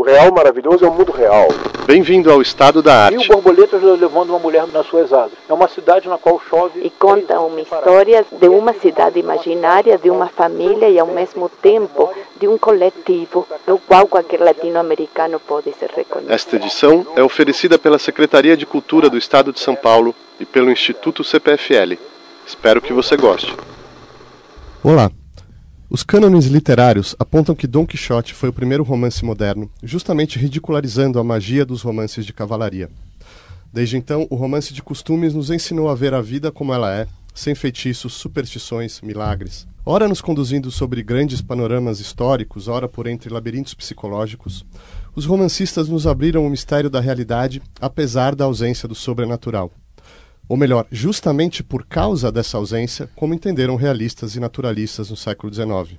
O real maravilhoso é o mundo real. Bem-vindo ao estado da arte. Mil borboletas levando uma mulher nas suas asas. É uma cidade na qual chove. E conta uma história de uma cidade imaginária, de uma família e ao mesmo tempo de um coletivo no qual qualquer latino-americano pode se reconhecer. Esta edição é oferecida pela Secretaria de Cultura do Estado de São Paulo e pelo Instituto CPFL. Espero que você goste. Olá. Os cânones literários apontam que Dom Quixote foi o primeiro romance moderno, justamente ridicularizando a magia dos romances de cavalaria. Desde então, o romance de costumes nos ensinou a ver a vida como ela é, sem feitiços, superstições, milagres. Ora nos conduzindo sobre grandes panoramas históricos, ora por entre labirintos psicológicos, os romancistas nos abriram o mistério da realidade, apesar da ausência do sobrenatural. Ou melhor, justamente por causa dessa ausência, como entenderam realistas e naturalistas no século XIX.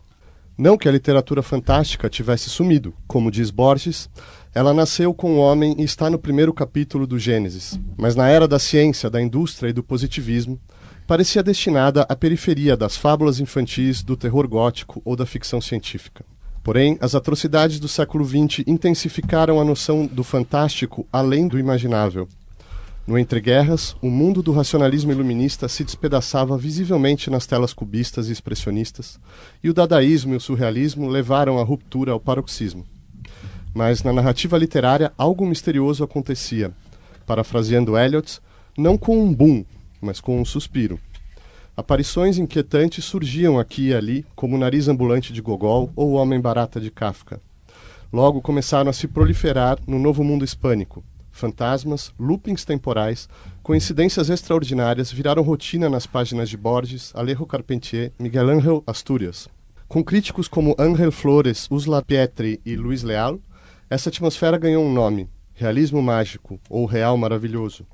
Não que a literatura fantástica tivesse sumido, como diz Borges, ela nasceu com o homem e está no primeiro capítulo do Gênesis, mas na era da ciência, da indústria e do positivismo, parecia destinada à periferia das fábulas infantis, do terror gótico ou da ficção científica. Porém, as atrocidades do século XX intensificaram a noção do fantástico além do imaginável, no Entreguerras, o mundo do racionalismo iluminista se despedaçava visivelmente nas telas cubistas e expressionistas, e o dadaísmo e o surrealismo levaram a ruptura ao paroxismo. Mas na narrativa literária algo misterioso acontecia, parafraseando Eliot, não com um boom, mas com um suspiro. Aparições inquietantes surgiam aqui e ali, como o nariz ambulante de Gogol ou o homem barata de Kafka. Logo começaram a se proliferar no novo mundo hispânico, fantasmas, loopings temporais, coincidências extraordinárias viraram rotina nas páginas de Borges, Alejo Carpentier, Miguel Ángel Asturias. Com críticos como Ángel Flores, Usla Pietri e Luiz Leal, essa atmosfera ganhou um nome: realismo mágico ou real maravilhoso.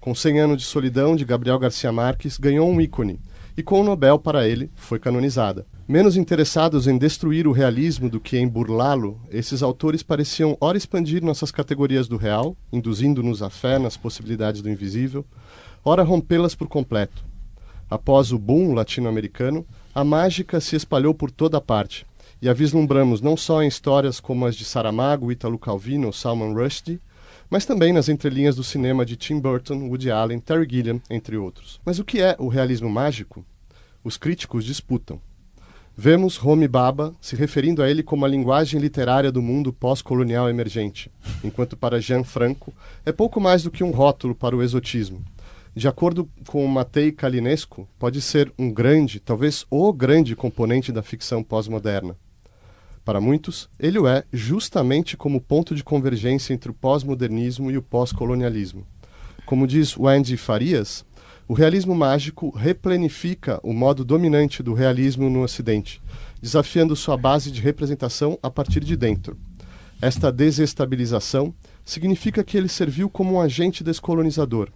Com Cem anos de solidão de Gabriel Garcia Marques, ganhou um ícone, e com o Nobel para ele foi canonizada. Menos interessados em destruir o realismo do que em burlá-lo, esses autores pareciam ora expandir nossas categorias do real, induzindo-nos à fé nas possibilidades do invisível, ora rompê-las por completo. Após o boom latino-americano, a mágica se espalhou por toda parte, e a vislumbramos não só em histórias como as de Saramago, Italo Calvino ou Salman Rushdie, mas também nas entrelinhas do cinema de Tim Burton, Woody Allen, Terry Gilliam, entre outros. Mas o que é o realismo mágico? Os críticos disputam. Vemos Homi Baba se referindo a ele como a linguagem literária do mundo pós-colonial emergente, enquanto para Jean Franco é pouco mais do que um rótulo para o exotismo. De acordo com Matei Kalinesco, pode ser um grande, talvez o grande componente da ficção pós-moderna. Para muitos, ele o é justamente como ponto de convergência entre o pós-modernismo e o pós-colonialismo. Como diz Wendy Farias, o realismo mágico replanifica o modo dominante do realismo no Ocidente, desafiando sua base de representação a partir de dentro. Esta desestabilização significa que ele serviu como um agente descolonizador.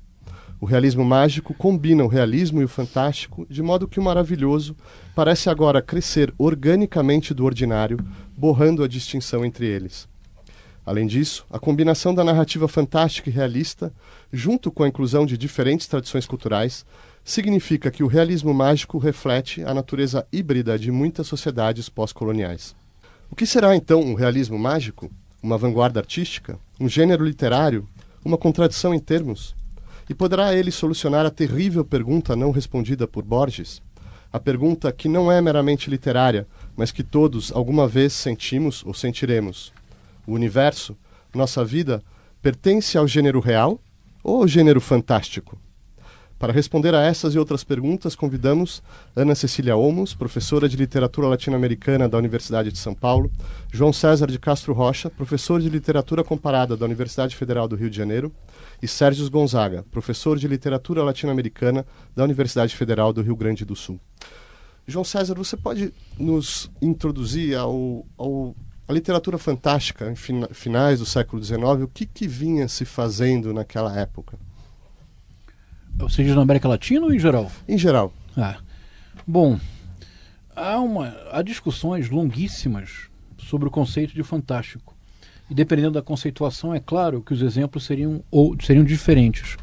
O realismo mágico combina o realismo e o fantástico, de modo que o maravilhoso parece agora crescer organicamente do ordinário, borrando a distinção entre eles. Além disso, a combinação da narrativa fantástica e realista, junto com a inclusão de diferentes tradições culturais, significa que o realismo mágico reflete a natureza híbrida de muitas sociedades pós-coloniais. O que será então um realismo mágico? Uma vanguarda artística? Um gênero literário? Uma contradição em termos? E poderá ele solucionar a terrível pergunta não respondida por Borges? A pergunta que não é meramente literária, mas que todos alguma vez sentimos ou sentiremos o universo, nossa vida, pertence ao gênero real ou gênero fantástico? Para responder a essas e outras perguntas, convidamos Ana Cecília Olmos, professora de literatura latino-americana da Universidade de São Paulo, João César de Castro Rocha, professor de literatura comparada da Universidade Federal do Rio de Janeiro, e Sérgio Gonzaga, professor de literatura latino-americana da Universidade Federal do Rio Grande do Sul. João César, você pode nos introduzir ao, ao a literatura fantástica, em finais do século XIX, o que, que vinha se fazendo naquela época? Ou seja, na América Latina ou em geral? Em geral. Ah. Bom, há, uma, há discussões longuíssimas sobre o conceito de fantástico. E dependendo da conceituação, é claro que os exemplos seriam, ou, seriam diferentes.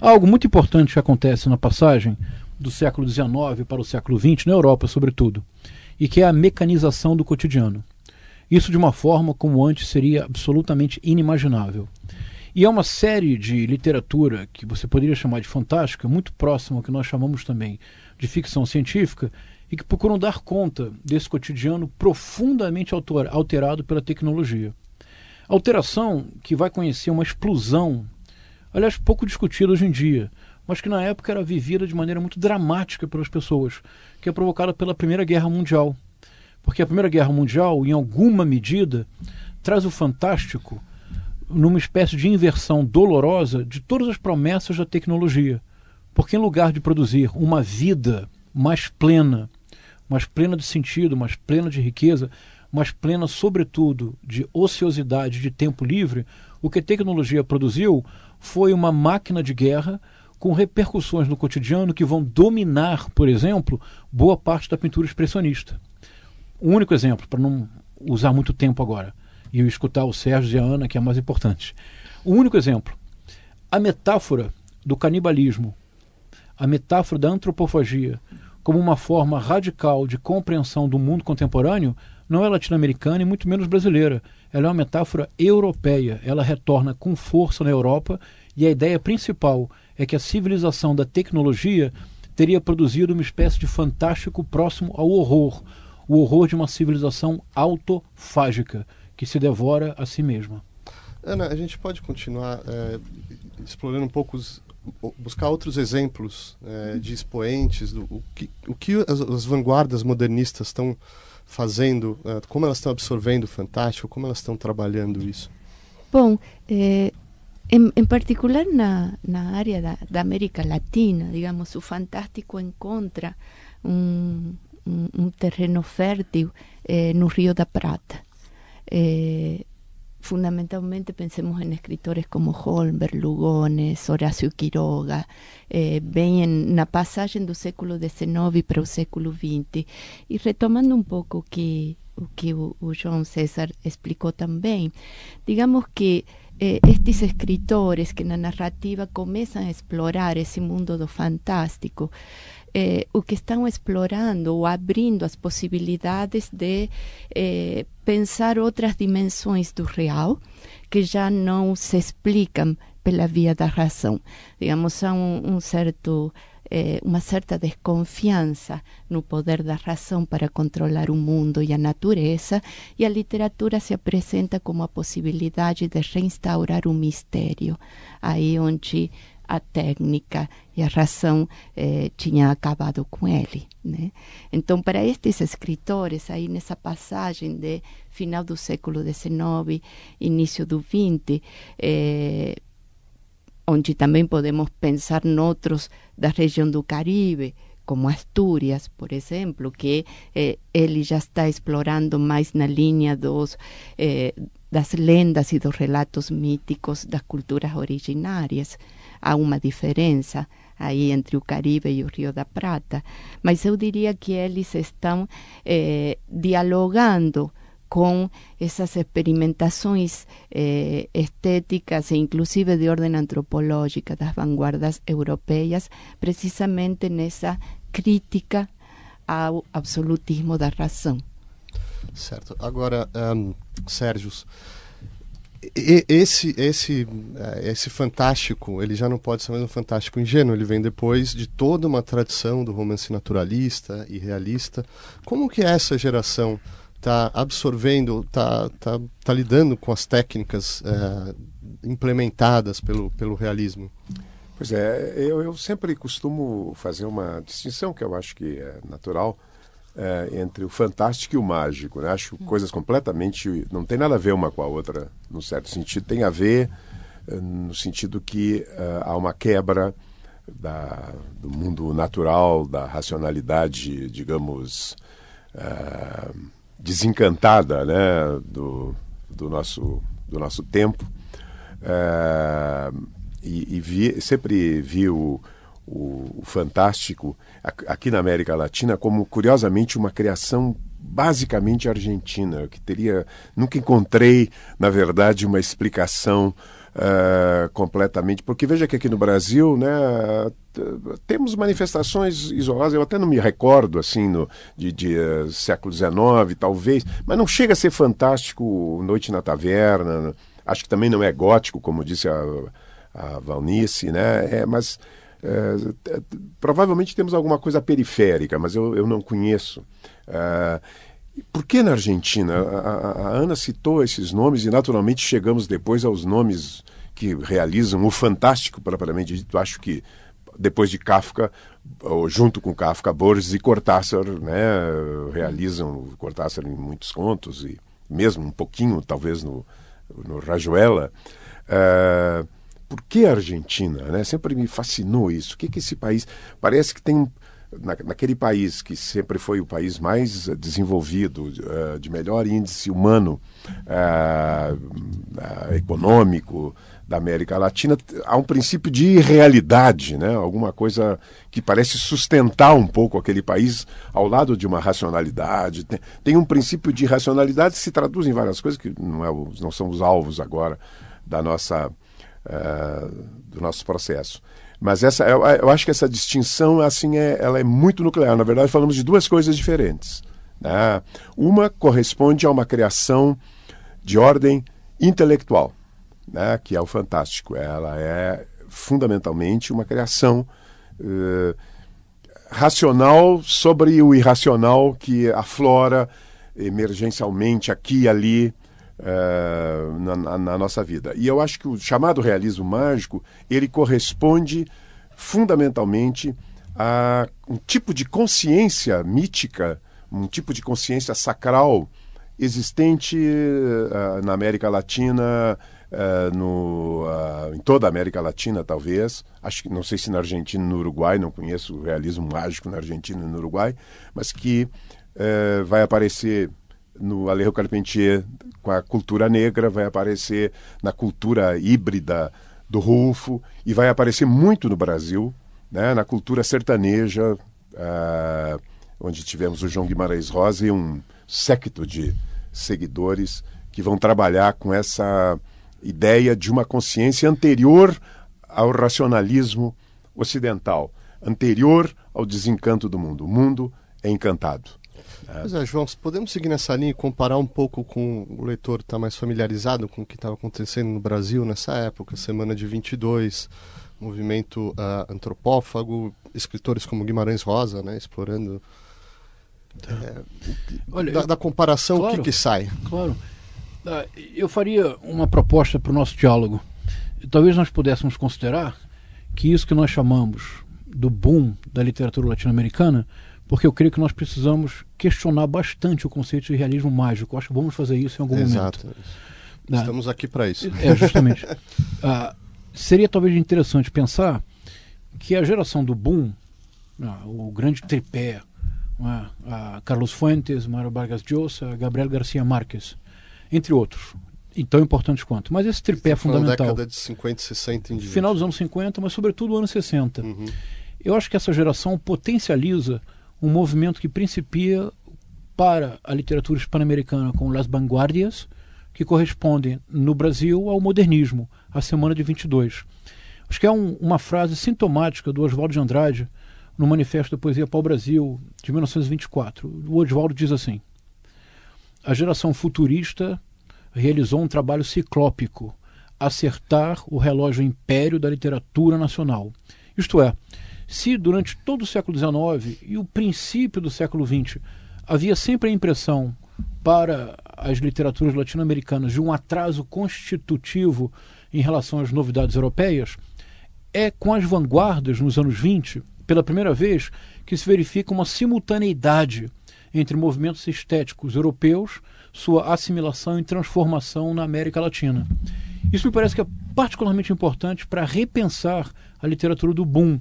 Há algo muito importante que acontece na passagem do século XIX para o século XX, na Europa sobretudo, e que é a mecanização do cotidiano. Isso de uma forma como antes seria absolutamente inimaginável. E é uma série de literatura que você poderia chamar de fantástica, muito próxima ao que nós chamamos também de ficção científica, e que procuram dar conta desse cotidiano profundamente alterado pela tecnologia. Alteração que vai conhecer uma explosão, aliás, pouco discutida hoje em dia, mas que na época era vivida de maneira muito dramática pelas pessoas, que é provocada pela Primeira Guerra Mundial. Porque a Primeira Guerra Mundial, em alguma medida, traz o fantástico numa espécie de inversão dolorosa de todas as promessas da tecnologia. Porque em lugar de produzir uma vida mais plena, mais plena de sentido, mais plena de riqueza, mais plena, sobretudo, de ociosidade, de tempo livre, o que a tecnologia produziu foi uma máquina de guerra com repercussões no cotidiano que vão dominar, por exemplo, boa parte da pintura expressionista. Um único exemplo, para não usar muito tempo agora e eu escutar o Sérgio e a Ana, que é mais importante. O único exemplo, a metáfora do canibalismo, a metáfora da antropofagia, como uma forma radical de compreensão do mundo contemporâneo, não é latino-americana e muito menos brasileira. Ela é uma metáfora europeia. Ela retorna com força na Europa e a ideia principal é que a civilização da tecnologia teria produzido uma espécie de fantástico próximo ao horror, o horror de uma civilização autofágica que se devora a si mesma. Ana, a gente pode continuar é, explorando um pouco, os, buscar outros exemplos é, de expoentes, do, o que, o que as, as vanguardas modernistas estão fazendo, é, como elas estão absorvendo o fantástico, como elas estão trabalhando isso? Bom, em, em, particular na, na área da, da, América Latina, digamos, o fantástico encontra um, um terreno fértil eh, no Rio da Prata. Eh, fundamentalmente pensemos en escritores como Holmberg, Lugones, Horacio Quiroga, eh, ven na passagem do século XIX para o século XX. E retomando um pouco o que o, que João César explicou também, digamos que eh, estes escritores que na narrativa começam a explorar esse mundo do fantástico, eh, o que estão explorando ou abrindo as possibilidades de eh, pensar outras dimensões do real que já não se explicam pela via da razão. Digamos, há um, um certo eh, uma certa desconfiança no poder da razão para controlar o mundo e a natureza, e a literatura se apresenta como a possibilidade de reinstaurar o mistério, aí onde a técnica e a razão eh, tinha acabado com ele. Né? Então, para estes escritores, aí nessa passagem de final do século XIX, início do XX, eh, onde também podemos pensar noutros da região do Caribe, como Astúrias, por exemplo, que eh, ele já está explorando mais na linha dos eh, das lendas e dos relatos míticos das culturas originárias há uma diferença aí entre o Caribe e o Rio da Prata, mas eu diria que eles estão eh, dialogando com essas experimentações eh, estéticas e inclusive de ordem antropológica das vanguardas europeias, precisamente nessa crítica ao absolutismo da razão. Certo. Agora, um, Sérgio, esse esse é, esse fantástico ele já não pode ser mais um fantástico ingênuo ele vem depois de toda uma tradição do romance naturalista e realista. Como que essa geração está absorvendo está tá, tá lidando com as técnicas é, implementadas pelo pelo realismo? Pois é eu, eu sempre costumo fazer uma distinção que eu acho que é natural é, entre o fantástico e o mágico. Né? Acho coisas completamente. não tem nada a ver uma com a outra, no certo sentido. Tem a ver eh, no sentido que uh, há uma quebra da, do mundo natural, da racionalidade, digamos, uh, desencantada né? do, do, nosso, do nosso tempo. Uh, e, e vi, sempre vi o, o, fantástico aqui na América Latina como curiosamente uma criação basicamente argentina, que teria nunca encontrei, na verdade, uma explicação uh, completamente. Porque veja que aqui no Brasil, né, temos manifestações isoladas, eu até não me recordo assim no, de, de uh, século XIX, talvez, mas não chega a ser fantástico Noite na Taverna, acho que também não é gótico, como disse a, a Valnice, né? É, mas é, provavelmente temos alguma coisa periférica, mas eu, eu não conheço. É, por que na Argentina? A, a, Ana citou esses nomes e naturalmente chegamos depois aos nomes que realizam o fantástico propriamente dito. Acho que depois de Kafka, ou junto com Kafka, Borges e Cortázar, né, realizam Cortázar em muitos contos e mesmo um pouquinho talvez no, no Rajuela. Uh, por que a Argentina? Né? Sempre me fascinou isso. O que, que esse país. Parece que tem. Na, naquele país que sempre foi o país mais desenvolvido, uh, de melhor índice humano, uh, econômico da América Latina, há um princípio de irrealidade, né? alguma coisa que parece sustentar um pouco aquele país ao lado de uma racionalidade. Tem, um princípio de racionalidade que se traduz em várias coisas que não, é, não são os alvos agora da nossa uh, do nosso processo. Mas essa, eu, eu, acho que essa distinção assim é, ela é muito nuclear. Na verdade, falamos de duas coisas diferentes. Né? Uma corresponde a uma criação de ordem intelectual, né? que é o fantástico. Ela é fundamentalmente uma criação uh, racional sobre o irracional que aflora emergencialmente aqui e ali uh, na, na, nossa vida. E eu acho que o chamado realismo mágico ele corresponde fundamentalmente a um tipo de consciência mítica, um tipo de consciência sacral existente uh, na América Latina, uh, no, uh, em toda a América Latina, talvez. Acho que não sei se na Argentina e no Uruguai, não conheço o realismo mágico na Argentina e no Uruguai, mas que vai aparecer no Alejo Carpentier com a cultura negra, vai aparecer na cultura híbrida do Rufo e vai aparecer muito no Brasil, né, na cultura sertaneja, uh, onde tivemos o João Guimarães Rosa e um séquito de seguidores que vão trabalhar com essa ideia de uma consciência anterior ao racionalismo ocidental, anterior ao desencanto do mundo. O mundo é encantado. É. Pois é, João, podemos seguir nessa linha e comparar um pouco com o leitor que está mais familiarizado com o que estava acontecendo no Brasil nessa época, semana de 22, movimento uh, antropófago, escritores como Guimarães Rosa, né, explorando. É, Olha, da, da, comparação, claro, o que, que sai? Claro. Uh, eu faria uma proposta para o nosso diálogo. Talvez nós pudéssemos considerar que isso que nós chamamos do boom da literatura latino-americana porque eu creio que nós precisamos questionar bastante o conceito de realismo mágico. Eu acho que vamos fazer isso em algum Exato. momento. Né? Estamos aqui para isso. É, justamente. ah, seria talvez interessante pensar que a geração do boom, ah, o grande tripé, ah, Carlos Fuentes, Mário Vargas Llosa, Gabriel Garcia Marques, entre outros, e tão importantes quanto. Mas esse tripé é fundamental. década de 50 e 60 em diante. Final dos anos 50, mas sobretudo anos 60. Uhum. Eu acho que essa geração potencializa um movimento que principia para a literatura hispano-americana com Las Vanguardias, que corresponde no Brasil ao modernismo, a Semana de 22. Acho que é um, uma frase sintomática do Oswaldo de Andrade no Manifesto da Poesia Pau Brasil de 1924. O Oswaldo diz assim: A geração futurista realizou um trabalho ciclópico, acertar o relógio império da literatura nacional. Isto é, se durante todo o século XIX e o princípio do século XX havia sempre a impressão para as literaturas latino-americanas de um atraso constitutivo em relação às novidades europeias, é com as vanguardas nos anos 20, pela primeira vez, que se verifica uma simultaneidade entre movimentos estéticos europeus, sua assimilação e transformação na América Latina. Isso me parece que é particularmente importante para repensar a literatura do boom,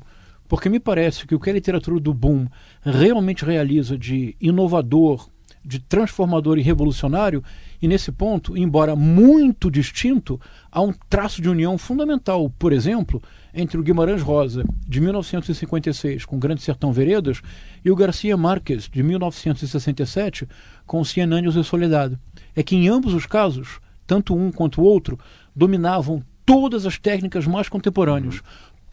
porque me parece que o que a literatura do boom realmente realiza de inovador, de transformador e revolucionário, e nesse ponto, embora muito distinto, há um traço de união fundamental, por exemplo, entre o Guimarães Rosa, de 1956, com Grande Sertão Veredas, e o Garcia Marques, de 1967, com Cien Anos de Soledade. É que em ambos os casos, tanto um quanto o outro, dominavam todas as técnicas mais contemporâneas. Uhum.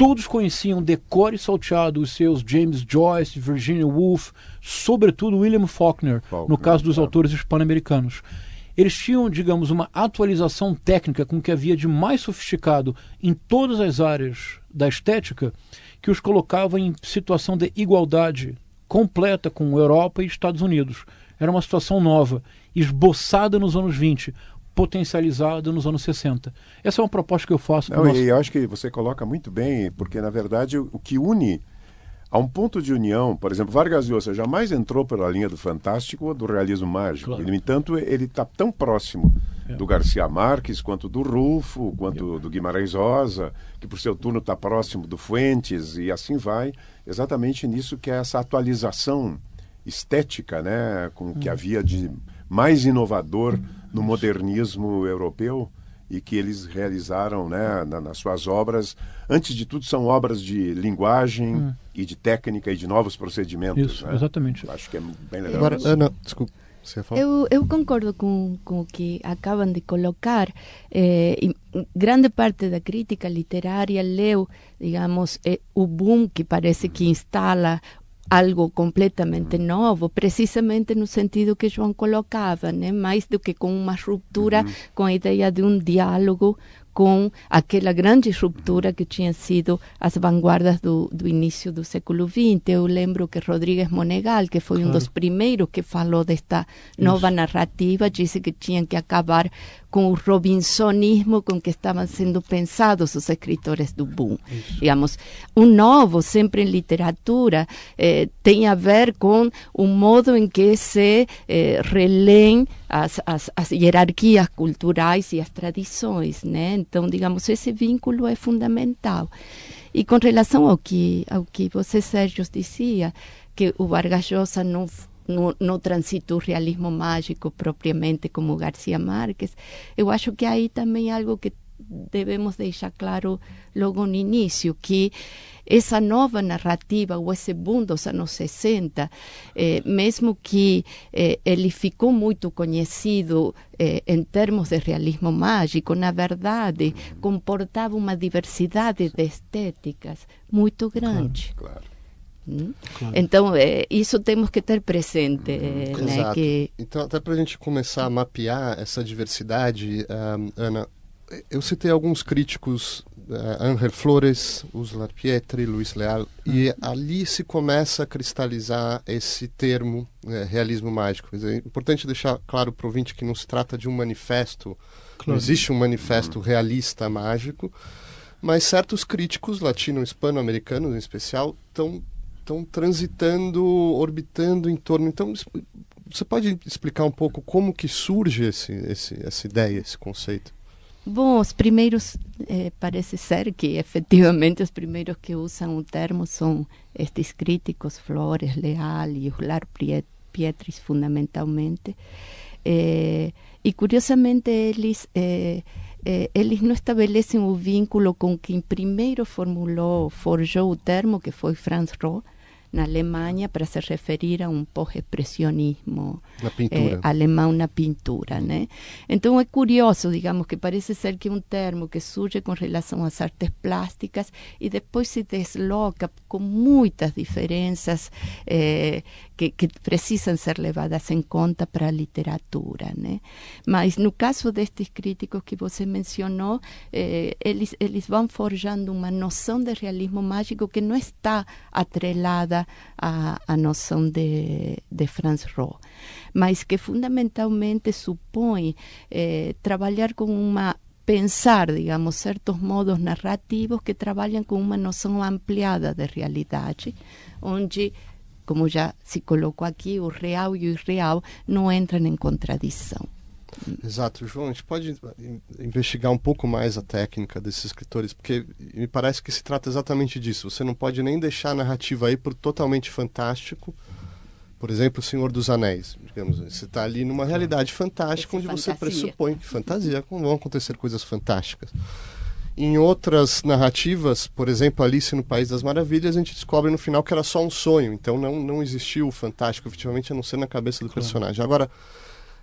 Todos conheciam decore salteado os seus James Joyce, Virginia Woolf, sobretudo William Faulkner, Faulkner no caso dos é. autores hispano-americanos. Eles tinham, digamos, uma atualização técnica com o que havia de mais sofisticado em todas as áreas da estética, que os colocava em situação de igualdade completa com Europa e Estados Unidos. Era uma situação nova, esboçada nos anos 20, potencializada nos anos 60. Essa é uma proposta que eu faço. Não, nosso... E eu acho que você coloca muito bem, porque na verdade o que une Há um ponto de união, por exemplo, Vargas Llosa jamais entrou pela linha do fantástico ou do realismo mágico. Claro. no entanto, ele está tão próximo é. do Garcia Marques, quanto do Rufo, quanto é. do Guimarães Rosa, que por seu turno está próximo do Fuentes, e assim vai, exatamente nisso que é essa atualização estética, né, com o que hum. havia de mais inovador no modernismo europeu e que eles realizaram né, na, nas suas obras. Antes de tudo, são obras de linguagem hum. e de técnica e de novos procedimentos. Isso, né? exatamente. Acho que é bem legal. Agora, Ana, desculpa. Eu, eu, concordo com, com o que acabam de colocar. Eh, grande parte da crítica literária leu, digamos, eh, o boom que parece que instala algo completamente novo, precisamente no sentido que João colocava, né? mais do que com uma ruptura uhum. com a ideia de um diálogo com aquela grande ruptura que tinha sido as vanguardas do, do início do século XX. Eu lembro que Rodrigues Monegal, que foi claro. um dos primeiros que falou desta nova Isso. narrativa, disse que tinha que acabar com o robinsonismo com que estavam sendo pensados os escritores do boom. Isso. Digamos, um novo, sempre em literatura, eh, tem a ver com o modo em que se eh, as, as, as, hierarquias culturais e as tradições, né? Então, digamos, esse vínculo é fundamental. E com relação ao que, ao que você, Sérgio, dizia, que o Vargas Llosa não no, no transito realismo mágico propriamente como Garcia Marques. Eu acho que aí também é algo que devemos deixar claro logo no início, que essa nova narrativa, ou esse boom dos anos 60, eh, mesmo que eh, ele ficou muito conhecido eh, em termos de realismo mágico, na verdade, comportava uma diversidade de estéticas muito grande. Claro, claro. Claro. Então, é, isso temos que ter presente. É, né, que... Então, até para a gente começar a mapear essa diversidade, um, Ana, eu citei alguns críticos, uh, Angel Flores, Ursula Pietri, Luiz Leal, e ali se começa a cristalizar esse termo é, realismo mágico. É importante deixar claro para o ouvinte que não se trata de um manifesto, claro. não existe um manifesto realista mágico, mas certos críticos latino-hispano-americanos, em especial, estão estão transitando, orbitando em torno. Então, você pode explicar um pouco como que surge esse, esse, essa ideia, esse conceito? Bom, os primeiros, eh, parece ser que efetivamente os primeiros que usam o termo são estes críticos, Flores, Leal e Uslar Pietris, fundamentalmente. Eh, e curiosamente eles, eh, eles não estabelecem o vínculo com quem primeiro formulou, forjou o termo, que foi Franz Roh, na Alemanha para se referir a um pós-expressionismo eh, alemão na pintura, né? Então é curioso, digamos, que parece ser que um termo que surge com relação às artes plásticas e depois se desloca com muitas diferenças eh, que, que, precisam ser levadas em conta para a literatura, né? Mas no caso destes críticos que você mencionou, eh, eles, eles vão forjando uma noção de realismo mágico que não está atrelada a, a noção de, de Franz Roh, mas que fundamentalmente supõe eh, trabalhar com uma pensar, digamos, certos modos narrativos que trabalham com uma noção ampliada de realidade, onde, como já se colocou aqui, o real e o irreal não entram em contradição. Exato, João, a gente pode investigar um pouco mais a técnica desses escritores, porque me parece que se trata exatamente disso. Você não pode nem deixar a narrativa aí por totalmente fantástico. Por exemplo, O Senhor dos Anéis. Digamos, você está ali numa realidade fantástica, onde fantasia. você pressupõe que fantasia, vão acontecer coisas fantásticas. Em outras narrativas, por exemplo, Alice no País das Maravilhas, a gente descobre no final que era só um sonho, então não, não existiu o fantástico, efetivamente, a não ser na cabeça do claro. personagem. Agora,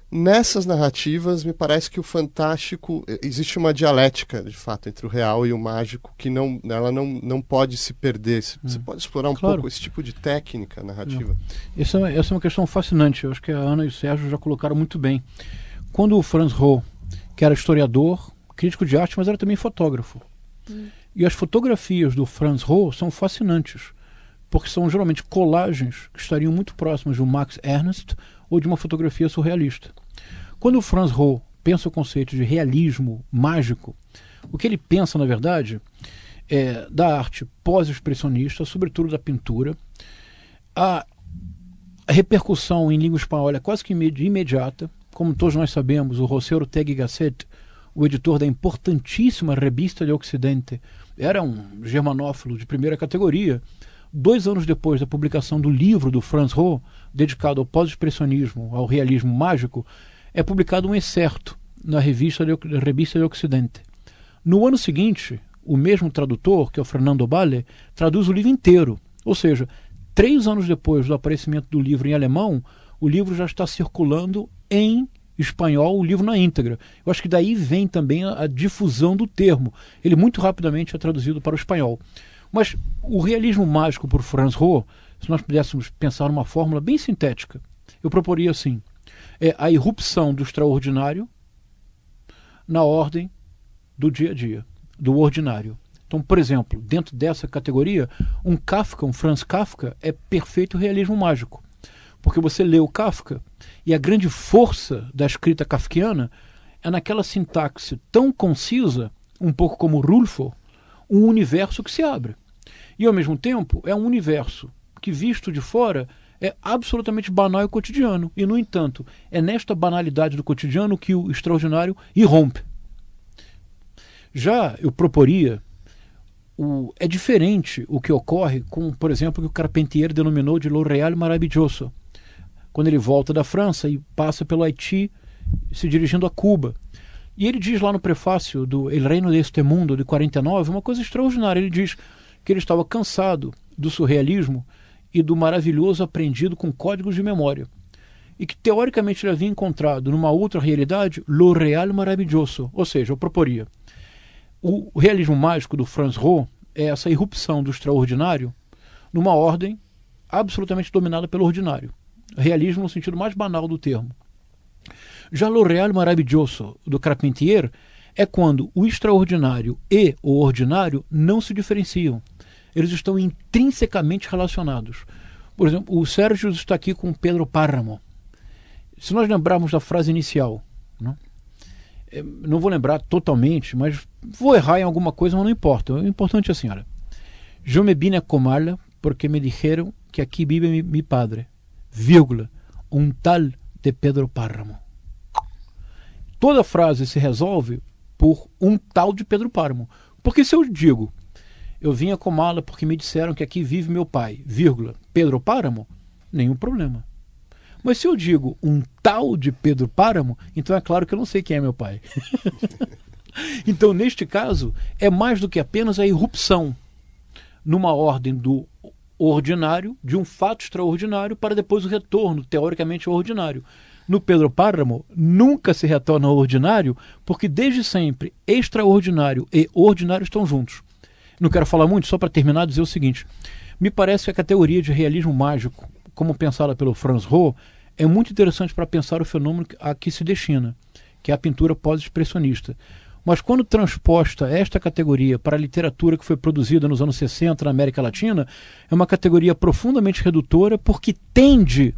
Nessas narrativas, me parece que o fantástico existe uma dialética, de fato, entre o real e o mágico que não, ela não, não pode se perder. Você hum. pode explorar um claro. pouco esse tipo de técnica narrativa? Essa, é, essa é uma questão fascinante. Eu acho que a Ana e o Sérgio já colocaram muito bem. Quando o Franz Roh, que era historiador, crítico de arte, mas era também fotógrafo. Hum. E as fotografias do Franz Roh são fascinantes, porque são geralmente colagens que estariam muito próximas do Max Ernst ou de uma fotografia surrealista. Quando o Franz Roh pensa o conceito de realismo mágico, o que ele pensa, na verdade, é da arte pós-expressionista, sobretudo da pintura. A, repercussão em língua espanhola é quase que imediata. Como todos nós sabemos, o José Ortega Gasset, o editor da importantíssima Revista de Occidente, era um germanófilo de primeira categoria Dois anos depois da publicação do livro do Franz Roh, dedicado ao pós-expressionismo, ao realismo mágico, é publicado um excerto na revista de, Revista de Occidente. No ano seguinte, o mesmo tradutor, que é o Fernando Balle, traduz o livro inteiro. Ou seja, três anos depois do aparecimento do livro em alemão, o livro já está circulando em espanhol, o livro na íntegra. Eu acho que daí vem também a, a difusão do termo. Ele muito rapidamente é traduzido para o espanhol. Mas o realismo mágico por Franz Roh, se nós pudéssemos pensar numa fórmula bem sintética, eu proporia assim: é a irrupção do extraordinário na ordem do dia a dia, do ordinário. Então, por exemplo, dentro dessa categoria, um Kafka, um Franz Kafka, é perfeito realismo mágico. Porque você lê o Kafka e a grande força da escrita kafkiana é naquela sintaxe tão concisa, um pouco como Rulfo, um universo que se abre. E ao mesmo tempo é um universo que, visto de fora, é absolutamente banal e cotidiano. E, no entanto, é nesta banalidade do cotidiano que o extraordinário irrompe. Já eu proporia. O, é diferente o que ocorre com, por exemplo, o que o Carpentier denominou de L'Oréal Maravilhoso, quando ele volta da França e passa pelo Haiti se dirigindo a Cuba. E ele diz lá no prefácio do El Reino deste Mundo, de 49, uma coisa extraordinária. Ele diz que ele estava cansado do surrealismo e do maravilhoso aprendido com códigos de memória. E que teoricamente ele havia encontrado numa outra realidade lo real maravilhoso. Ou seja, eu proporia. O realismo mágico do Franz Roh é essa irrupção do extraordinário numa ordem absolutamente dominada pelo ordinário. Realismo no sentido mais banal do termo. Já o Real Maravilhoso do Carpentier é quando o extraordinário e o ordinário não se diferenciam. Eles estão intrinsecamente relacionados. Por exemplo, o Sérgio está aqui com Pedro Páramo. Se nós lembrarmos da frase inicial, não, é, não vou lembrar totalmente, mas vou errar em alguma coisa, mas não importa. O importante é assim, olha. Eu me vine a Comala porque me dijeron que aqui vive mi padre, vírgula, um tal de Pedro Páramo. Toda frase se resolve por um tal de Pedro Páramo. Porque se eu digo, eu vim a Comala porque me disseram que aqui vive meu pai, vírgula, Pedro Páramo, nenhum problema. Mas se eu digo um tal de Pedro Páramo, então é claro que eu não sei quem é meu pai. então, neste caso, é mais do que apenas a irrupção numa ordem do ordinário, de um fato extraordinário, para depois o retorno, teoricamente, ordinário. No Pedro Páramo, nunca se retorna ao ordinário, porque desde sempre extraordinário e ordinário estão juntos. Não quero falar muito, só para terminar, dizer o seguinte: me parece que a categoria de realismo mágico, como pensada pelo Franz Roh, é muito interessante para pensar o fenômeno a que se destina, que é a pintura pós-expressionista. Mas quando transposta esta categoria para a literatura que foi produzida nos anos 60 na América Latina, é uma categoria profundamente redutora porque tende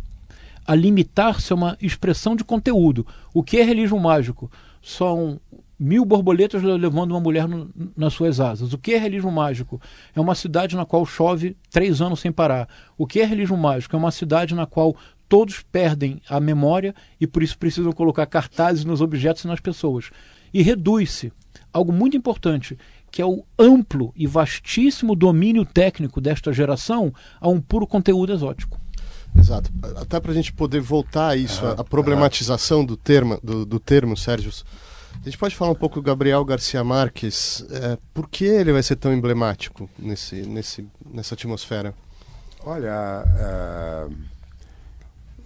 a limitar-se a uma expressão de conteúdo. O que é realismo mágico? São mil borboletas levando uma mulher no, nas suas asas. O que é realismo mágico? É uma cidade na qual chove três anos sem parar. O que é realismo mágico? É uma cidade na qual todos perdem a memória e por isso precisam colocar cartazes nos objetos e nas pessoas e reduz-se algo muito importante, que é o amplo e vastíssimo domínio técnico desta geração a um puro conteúdo exótico. Exato. Até para a gente poder voltar a isso, a, a problematização do termo, do, do termo, Sérgio. A gente pode falar um pouco do Gabriel Garcia Marques. É, por que ele vai ser tão emblemático nesse, nesse, nessa atmosfera? Olha, uh,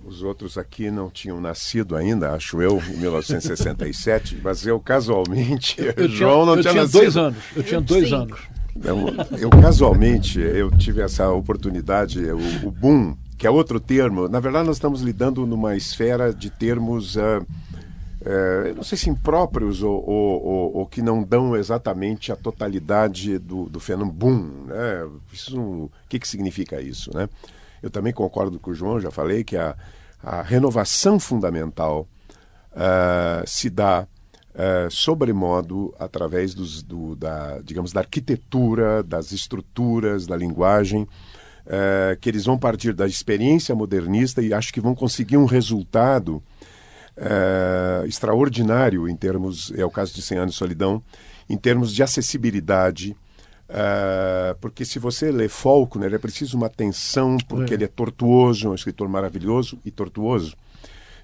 os outros aqui não tinham nascido ainda, acho eu, em 1967, mas eu casualmente, eu, eu João não eu tinha, tinha nascido. dois anos. Eu tinha dois Sim. anos. Eu, eu, casualmente eu tive essa oportunidade, o, o, boom, que é outro termo. Na verdade, nós estamos lidando numa esfera de termos, uh, uh, não sei se impróprios ou, ou, ou, ou, que não dão exatamente a totalidade do, do fenômeno boom. Né? Isso, o que, que significa isso, né? Eu também concordo com o João, já falei que a, a renovação fundamental uh, se dá uh, sobremodo através dos, do, da, digamos, da arquitetura, das estruturas, da linguagem, uh, que eles vão partir da experiência modernista e acho que vão conseguir um resultado uh, extraordinário em termos, é o caso de 100 anos de solidão, em termos de acessibilidade, Uh, porque se você lê Faulkner, né, é preciso uma atenção, porque é. ele é tortuoso, é um escritor maravilhoso e tortuoso.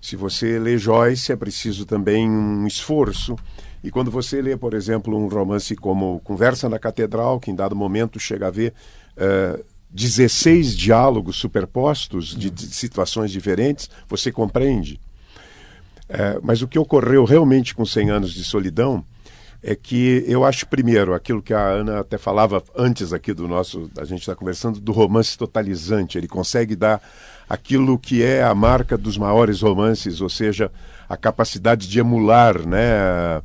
Se você lê Joyce, é preciso também um esforço. E quando você lê, por exemplo, um romance como Conversa na Catedral, que em dado momento chega a ver uh, 16 diálogos superpostos de, de, situações diferentes, você compreende. Uh, mas o que ocorreu realmente com 100 anos de solidão é que eu acho, primeiro, aquilo que a Ana até falava antes aqui do nosso, a gente está conversando, do romance totalizante. Ele consegue dar aquilo que é a marca dos maiores romances, ou seja, a capacidade de emular né,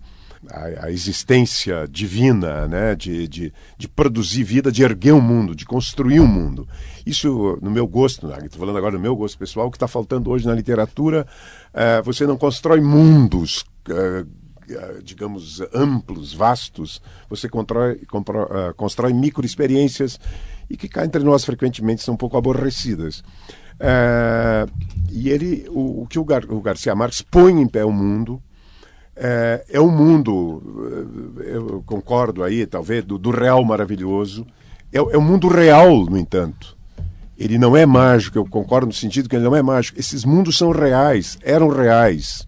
a, a existência divina, né, de, de, de, produzir vida, de erguer um mundo, de construir um mundo. Isso, no meu gosto, estou né, falando agora do meu gosto pessoal, o que está faltando hoje na literatura, é, você não constrói mundos. É, eh, digamos, amplos, vastos, você constrói, compro, uh, constrói microexperiências e que cá entre nós frequentemente são um pouco aborrecidas. Uh, e ele, o, o que o, Gar, o, Garcia Marques põe em pé o mundo é o um mundo, eu concordo aí, talvez, do, do real maravilhoso. É, é o mundo real, no entanto. Ele não é mágico, eu concordo no sentido que ele não é mágico. Esses mundos são reais, eram reais.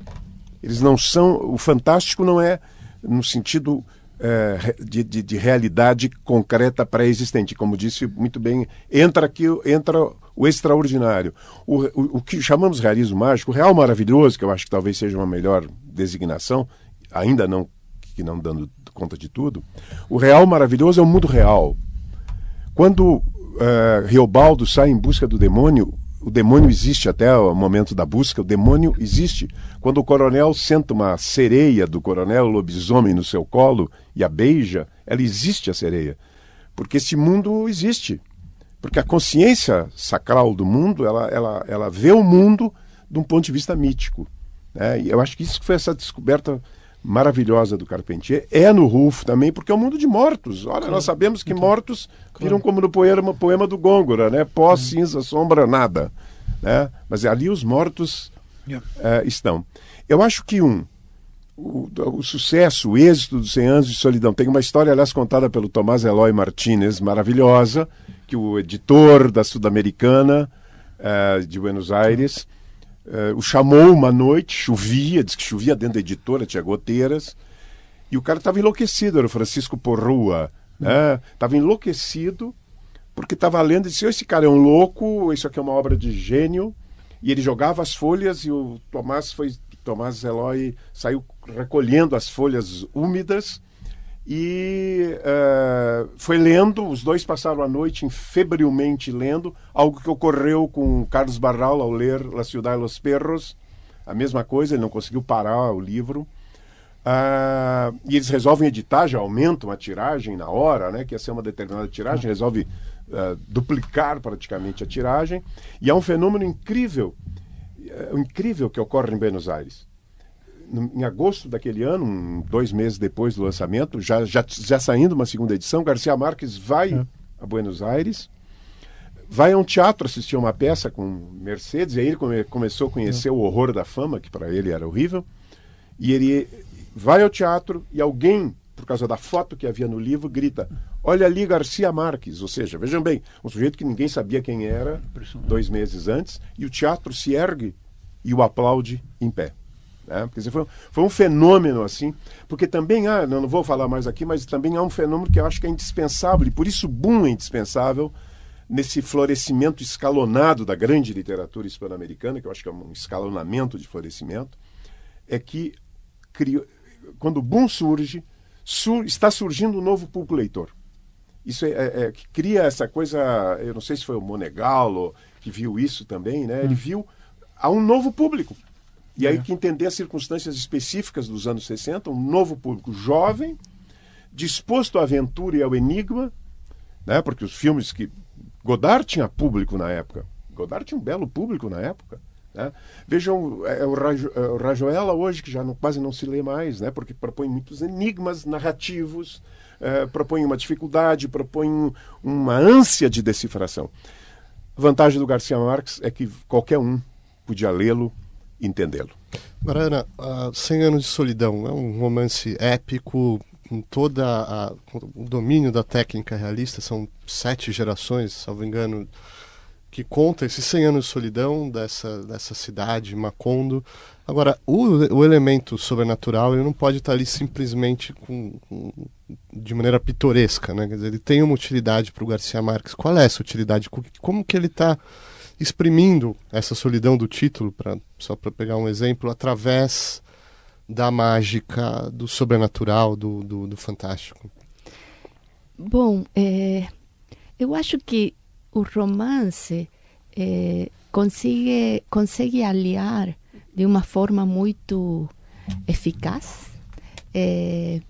Eles não são. O fantástico não é no sentido é, de, de, de, realidade concreta pré-existente. Como disse muito bem, entra aqui entra o extraordinário. O, o, o, que chamamos realismo mágico, o real maravilhoso, que eu acho que talvez seja uma melhor designação, ainda não que não dando conta de tudo, o real maravilhoso é o mundo real. Quando uh, Riobaldo sai em busca do demônio, o demônio existe até o momento da busca, o demônio existe. Quando o coronel senta uma sereia do coronel lobisomem no seu colo e a beija, ela existe a sereia. Porque esse mundo existe. Porque a consciência sacral do mundo, ela, ela, ela vê o mundo de um ponto de vista mítico. Né? E eu acho que isso foi essa descoberta maravilhosa do Carpentier. É no Rufo também, porque é um mundo de mortos. Olha, claro. nós sabemos que mortos viram como no poema, poema do Gôngora, né? Pó, uhum. cinza, sombra, nada. Né? Mas ali os mortos yeah. uh, estão. Eu acho que um, o, o, sucesso, o êxito dos 100 anos de solidão. Tem uma história, aliás, contada pelo Tomás Eloy Martinez, maravilhosa, que o editor da Sudamericana uh, de Buenos Aires Uh, o chamou uma noite, chovia, disse que chovia dentro da editora, tinha goteiras, e o cara estava enlouquecido, era o Francisco Porrua, né? Estava enlouquecido porque estava lendo e disse: esse cara é um louco, isso aqui é uma obra de gênio. E ele jogava as folhas e o Tomás foi Tomás Eloy saiu recolhendo as folhas úmidas e uh, foi lendo, os dois passaram a noite febrilmente lendo, algo que ocorreu com Carlos Barral ao ler La Ciudad de los Perros, a mesma coisa, ele não conseguiu parar o livro. Uh, e eles resolvem editar, já aumentam a tiragem na hora, né, que ia ser uma determinada tiragem, resolve uh, duplicar praticamente a tiragem. E é um fenômeno incrível, uh, incrível que ocorre em Buenos Aires em agosto daquele ano, dois meses depois do lançamento, já, já, já saindo uma segunda edição, Garcia Marques vai é. a Buenos Aires, vai a um teatro assistir uma peça com Mercedes, e aí ele come, começou a conhecer é. o horror da fama, que para ele era horrível, e ele vai ao teatro e alguém, por causa da foto que havia no livro, grita: Olha ali Garcia Marques. Ou seja, vejam bem, um sujeito que ninguém sabia quem era dois meses antes, e o teatro se ergue e o aplaude em pé. Né? Quer dizer, foi, foi um fenômeno assim, porque também há, não, não vou falar mais aqui, mas também há um fenômeno que eu acho que é indispensável, e por isso boom é indispensável nesse florescimento escalonado da grande literatura hispano-americana, que eu acho que é um escalonamento de florescimento, é que criou, quando o boom surge, sur, está surgindo um novo público leitor. Isso é, é, é, que cria essa coisa, eu não sei se foi o Monegallo que viu isso também, né? Ele hum. viu a um novo público. E aí é. que entender as circunstâncias específicas dos anos 60, um novo público jovem, disposto à aventura e ao enigma, né? Porque os filmes que Godard tinha público na época. Godard tinha um belo público na época. Né? Vejam é, o, Rajo, é, o Rajoela hoje, que já não, quase não se lê mais, né? porque propõe muitos enigmas narrativos, é, propõe uma dificuldade, propõe uma ânsia de decifração. A vantagem do Garcia Marques é que qualquer um podia lê-lo entendê-lo. Mariana, uh, 100 Anos de Solidão é um romance épico com todo o domínio da técnica realista, são sete gerações, salvo engano, que conta esses 100 anos de solidão dessa, dessa cidade, Macondo. Agora, o, o elemento sobrenatural ele não pode estar ali simplesmente com, com, de maneira pitoresca, né? Quer dizer, ele tem uma utilidade para o Garcia Marques. Qual é essa utilidade? Como que ele está exprimindo essa solidão do título, pra, só para pegar um exemplo, através da mágica, do sobrenatural, do, do, do fantástico? Bom, é, eu acho que o romance é, consegue, consegue aliar de uma forma muito eficaz é,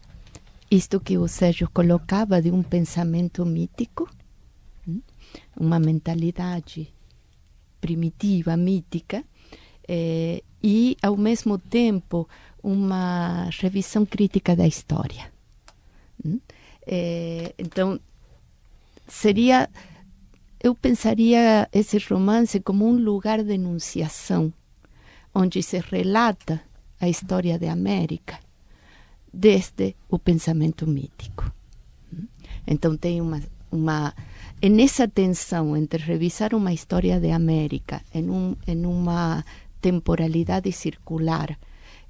isto que o Sérgio colocava de um pensamento mítico, hum, uma mentalidade primitiva, mítica, é, e ao mesmo tempo uma revisão crítica da história. É, então, seria. Eu pensaria esse romance como um lugar de enunciação, onde se relata a história da América desde o pensamento mítico. Então, tem uma. uma nessa tensão entre revisar uma história da América em, um, em uma temporalidade circular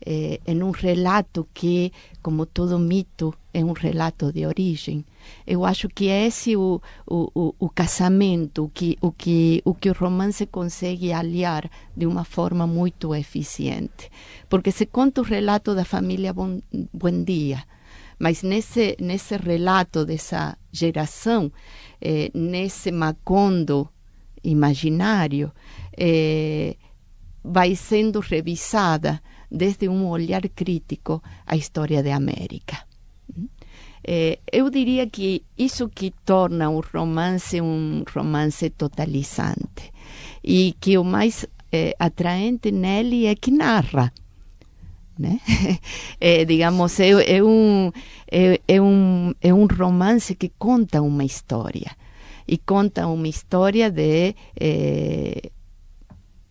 eh, um relato que, como todo mito, é um relato de origem. Eu acho que é esse o, o, o, casamento, o que, o, que, o que o romance consegue aliar de uma forma muito eficiente. Porque se conta o relato da família Bom, Buendia, mas nesse, nesse relato dessa geração, eh, nesse Macondo imaginário, eh, vai sendo revisada desde um olhar crítico a história da América. Eh, eu diria que isso que torna o romance um romance totalizante e que o mais atraente nele é que narra. Né? é, digamos, é, é, um, é, é, um, é um romance que conta uma história e conta uma história de eh,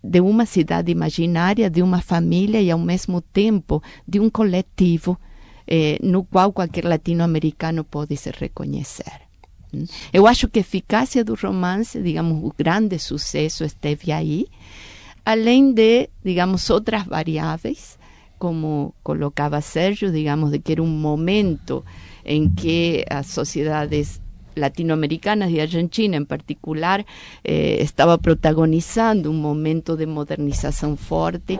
de uma cidade imaginária, de uma família e ao mesmo tempo de um coletivo eh, no qual qualquer latino-americano pode se reconhecer. Eu acho que a eficácia do romance, digamos, o grande sucesso esteve aí, além de, digamos, outras variáveis, como colocava Sérgio, digamos, de que era um momento em que as sociedades latinoamericanas y Argentina en particular eh, estaba protagonizando un momento de modernização forte,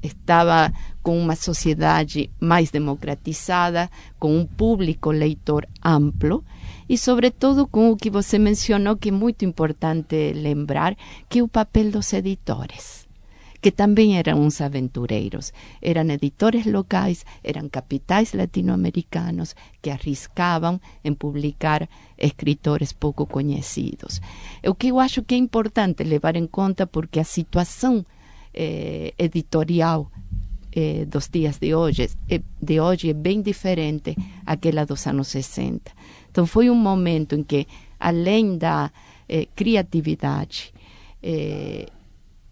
estava com uma sociedade mais democratizada, com um público leitor amplo e, sobretudo, com o que você mencionou, que é muito importante lembrar, que é o papel dos editores que também eram uns aventureiros. Eram editores locais, eram capitais latino-americanos que arriscavam em publicar escritores pouco conhecidos. O que eu acho que é importante levar em conta, porque a situação eh, editorial eh, dos dias de hoje, eh, de hoje é bem diferente àquela dos anos 60. Então foi um momento em que, além da eh, criatividade, eh,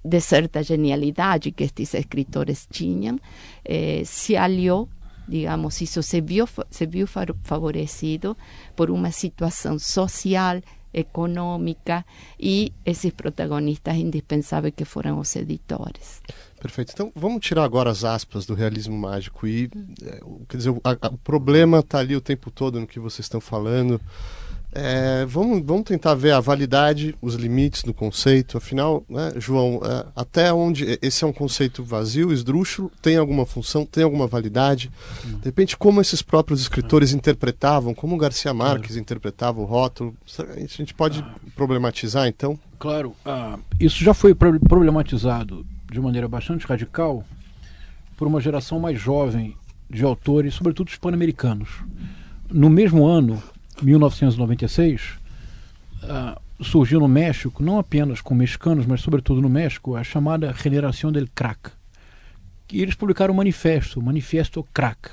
de certa genialidade que estes escritores tinham, eh, se aliou, digamos, isso se viu, se viu favorecido por uma situação social, econômica e esses protagonistas indispensáveis que foram os editores. Perfeito. Então vamos tirar agora as aspas do realismo mágico e, eh, quer dizer, a, o problema está ali o tempo todo no que vocês estão falando É, vamos, vamos tentar ver a validade, os limites do conceito. Afinal, né, João, é, até onde esse é um conceito vazio, esdrúxulo, tem alguma função, tem alguma validade? De repente, como esses próprios escritores interpretavam, como Garcia Marques interpretava o rótulo, a gente pode problematizar então? Claro, ah, isso já foi problematizado de maneira bastante radical por uma geração mais jovem de autores, sobretudo hispano-americanos. No mesmo ano, 1996, uh, surgiu no México, não apenas com mexicanos, mas sobretudo no México, a chamada Generação del Crack. E eles publicaram um manifesto, o Manifesto Crack.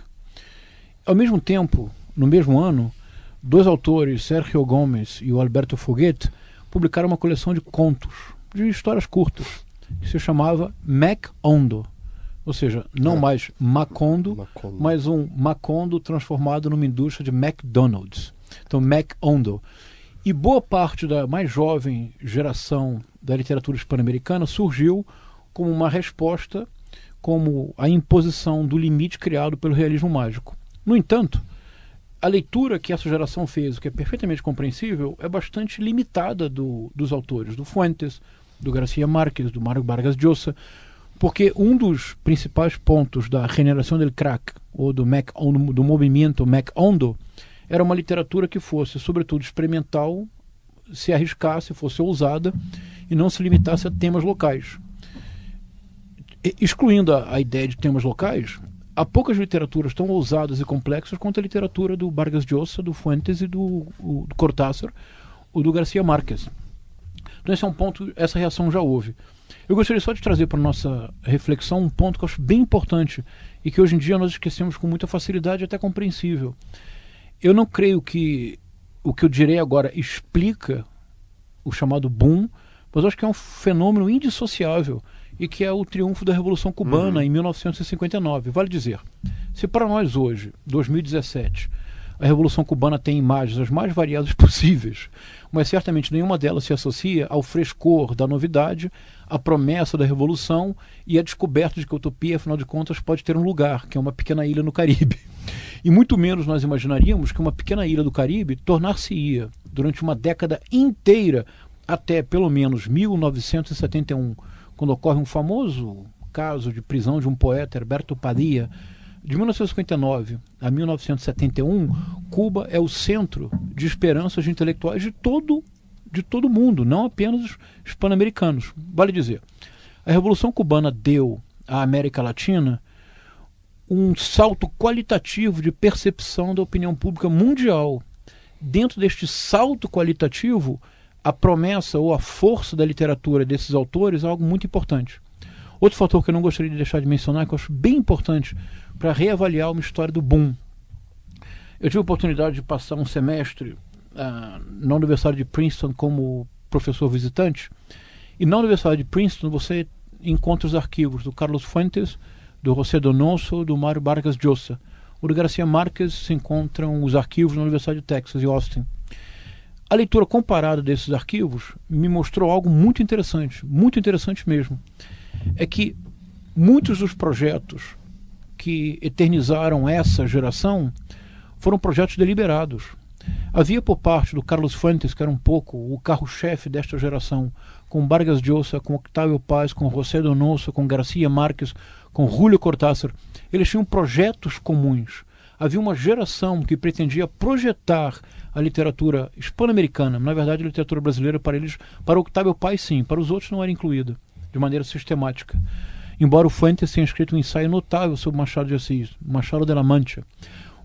Ao mesmo tempo, no mesmo ano, dois autores, Sergio Gomes e o Alberto Foguet, publicaram uma coleção de contos, de histórias curtas, que se chamava Mac Ondo. Ou seja, não é. mais Macondo, Macondo, mas um Macondo transformado numa indústria de McDonald's. Então, Mac Ondo. E boa parte da mais jovem geração da literatura hispano-americana surgiu como uma resposta, como a imposição do limite criado pelo realismo mágico. No entanto, a leitura que essa geração fez, o que é perfeitamente compreensível, é bastante limitada do, dos autores, do Fuentes, do Garcia Marques, do Mário Vargas Llosa, porque um dos principais pontos da regeneração del crack, ou do, Mac, do movimento Mac Ondo, era uma literatura que fosse, sobretudo, experimental, se arriscasse, fosse ousada e não se limitasse a temas locais. Excluindo a, a, ideia de temas locais, há poucas literaturas tão ousadas e complexas quanto a literatura do Vargas Llosa, do Fuentes e do, o, do Cortázar, ou do Garcia Marques. Então esse é um ponto, essa reação já houve. Eu gostaria só de trazer para nossa reflexão um ponto que eu acho bem importante e que hoje em dia nós esquecemos com muita facilidade, até compreensível. Eu não creio que o que eu direi agora explica o chamado boom, mas eu acho que é um fenômeno indissociável e que é o triunfo da Revolução Cubana uhum. em 1959. Vale dizer, se para nós hoje, 2017, a Revolução Cubana tem imagens as mais variadas possíveis, mas certamente nenhuma delas se associa ao frescor da novidade, à promessa da revolução e à descoberta de que a utopia, afinal de contas, pode ter um lugar, que é uma pequena ilha no Caribe. E muito menos nós imaginaríamos que uma pequena ilha do Caribe tornar-se-ia, durante uma década inteira, até pelo menos 1971, quando ocorre um famoso caso de prisão de um poeta, Herberto Padilla. De 1959 a 1971, Cuba é o centro de esperanças de intelectuais de todo de todo mundo, não apenas os hispano-americanos. Vale dizer, a Revolução Cubana deu à América Latina um salto qualitativo de percepção da opinião pública mundial. Dentro deste salto qualitativo, a promessa ou a força da literatura desses autores é algo muito importante. Outro fator que eu não gostaria de deixar de mencionar, que eu acho bem importante para reavaliar uma história do boom. Eu tive a oportunidade de passar um semestre uh, na Universidade de Princeton como professor visitante, e na Universidade de Princeton você encontra os arquivos do Carlos Fuentes, do José Donoso, do Mário Vargas Llosa. O do Garcia Marques se encontram os arquivos na Universidade de Texas, em Austin. A leitura comparada desses arquivos me mostrou algo muito interessante, muito interessante mesmo. É que muitos dos projetos que eternizaram essa geração foram projetos deliberados. Havia por parte do Carlos Fuentes, que era um pouco o carro-chefe desta geração, com Vargas Llosa, com Octavio Paz, com José Donoso, com Garcia Marques, com Julio Cortázar, eles tinham projetos comuns. Havia uma geração que pretendia projetar a literatura hispano-americana, na verdade a literatura brasileira para eles, para Octavio Paz sim, para os outros não era incluída, de maneira sistemática. Embora o Fuentes tenha escrito um ensaio notável sobre Machado de Assis, Machado de la Mancha.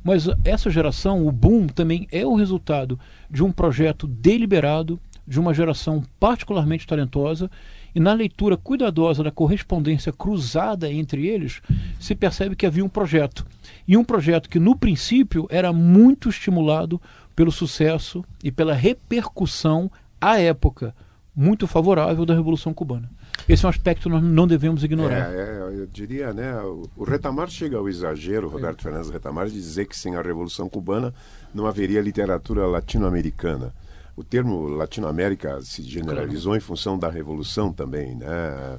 Mas essa geração, o boom, também é o resultado de um projeto deliberado, de uma geração particularmente talentosa e na leitura cuidadosa da correspondência cruzada entre eles, se percebe que havia um projeto. E um projeto que, no princípio, era muito estimulado pelo sucesso e pela repercussão à época muito favorável da Revolução Cubana. Esse é um aspecto que nós não devemos ignorar. É, é, eu diria, né, o, Retamar chega ao exagero, Roberto é. Fernandes Retamar, de dizer que sem a Revolução Cubana não haveria literatura latino-americana o termo Latinoamérica se generalizou claro. em função da revolução também, né,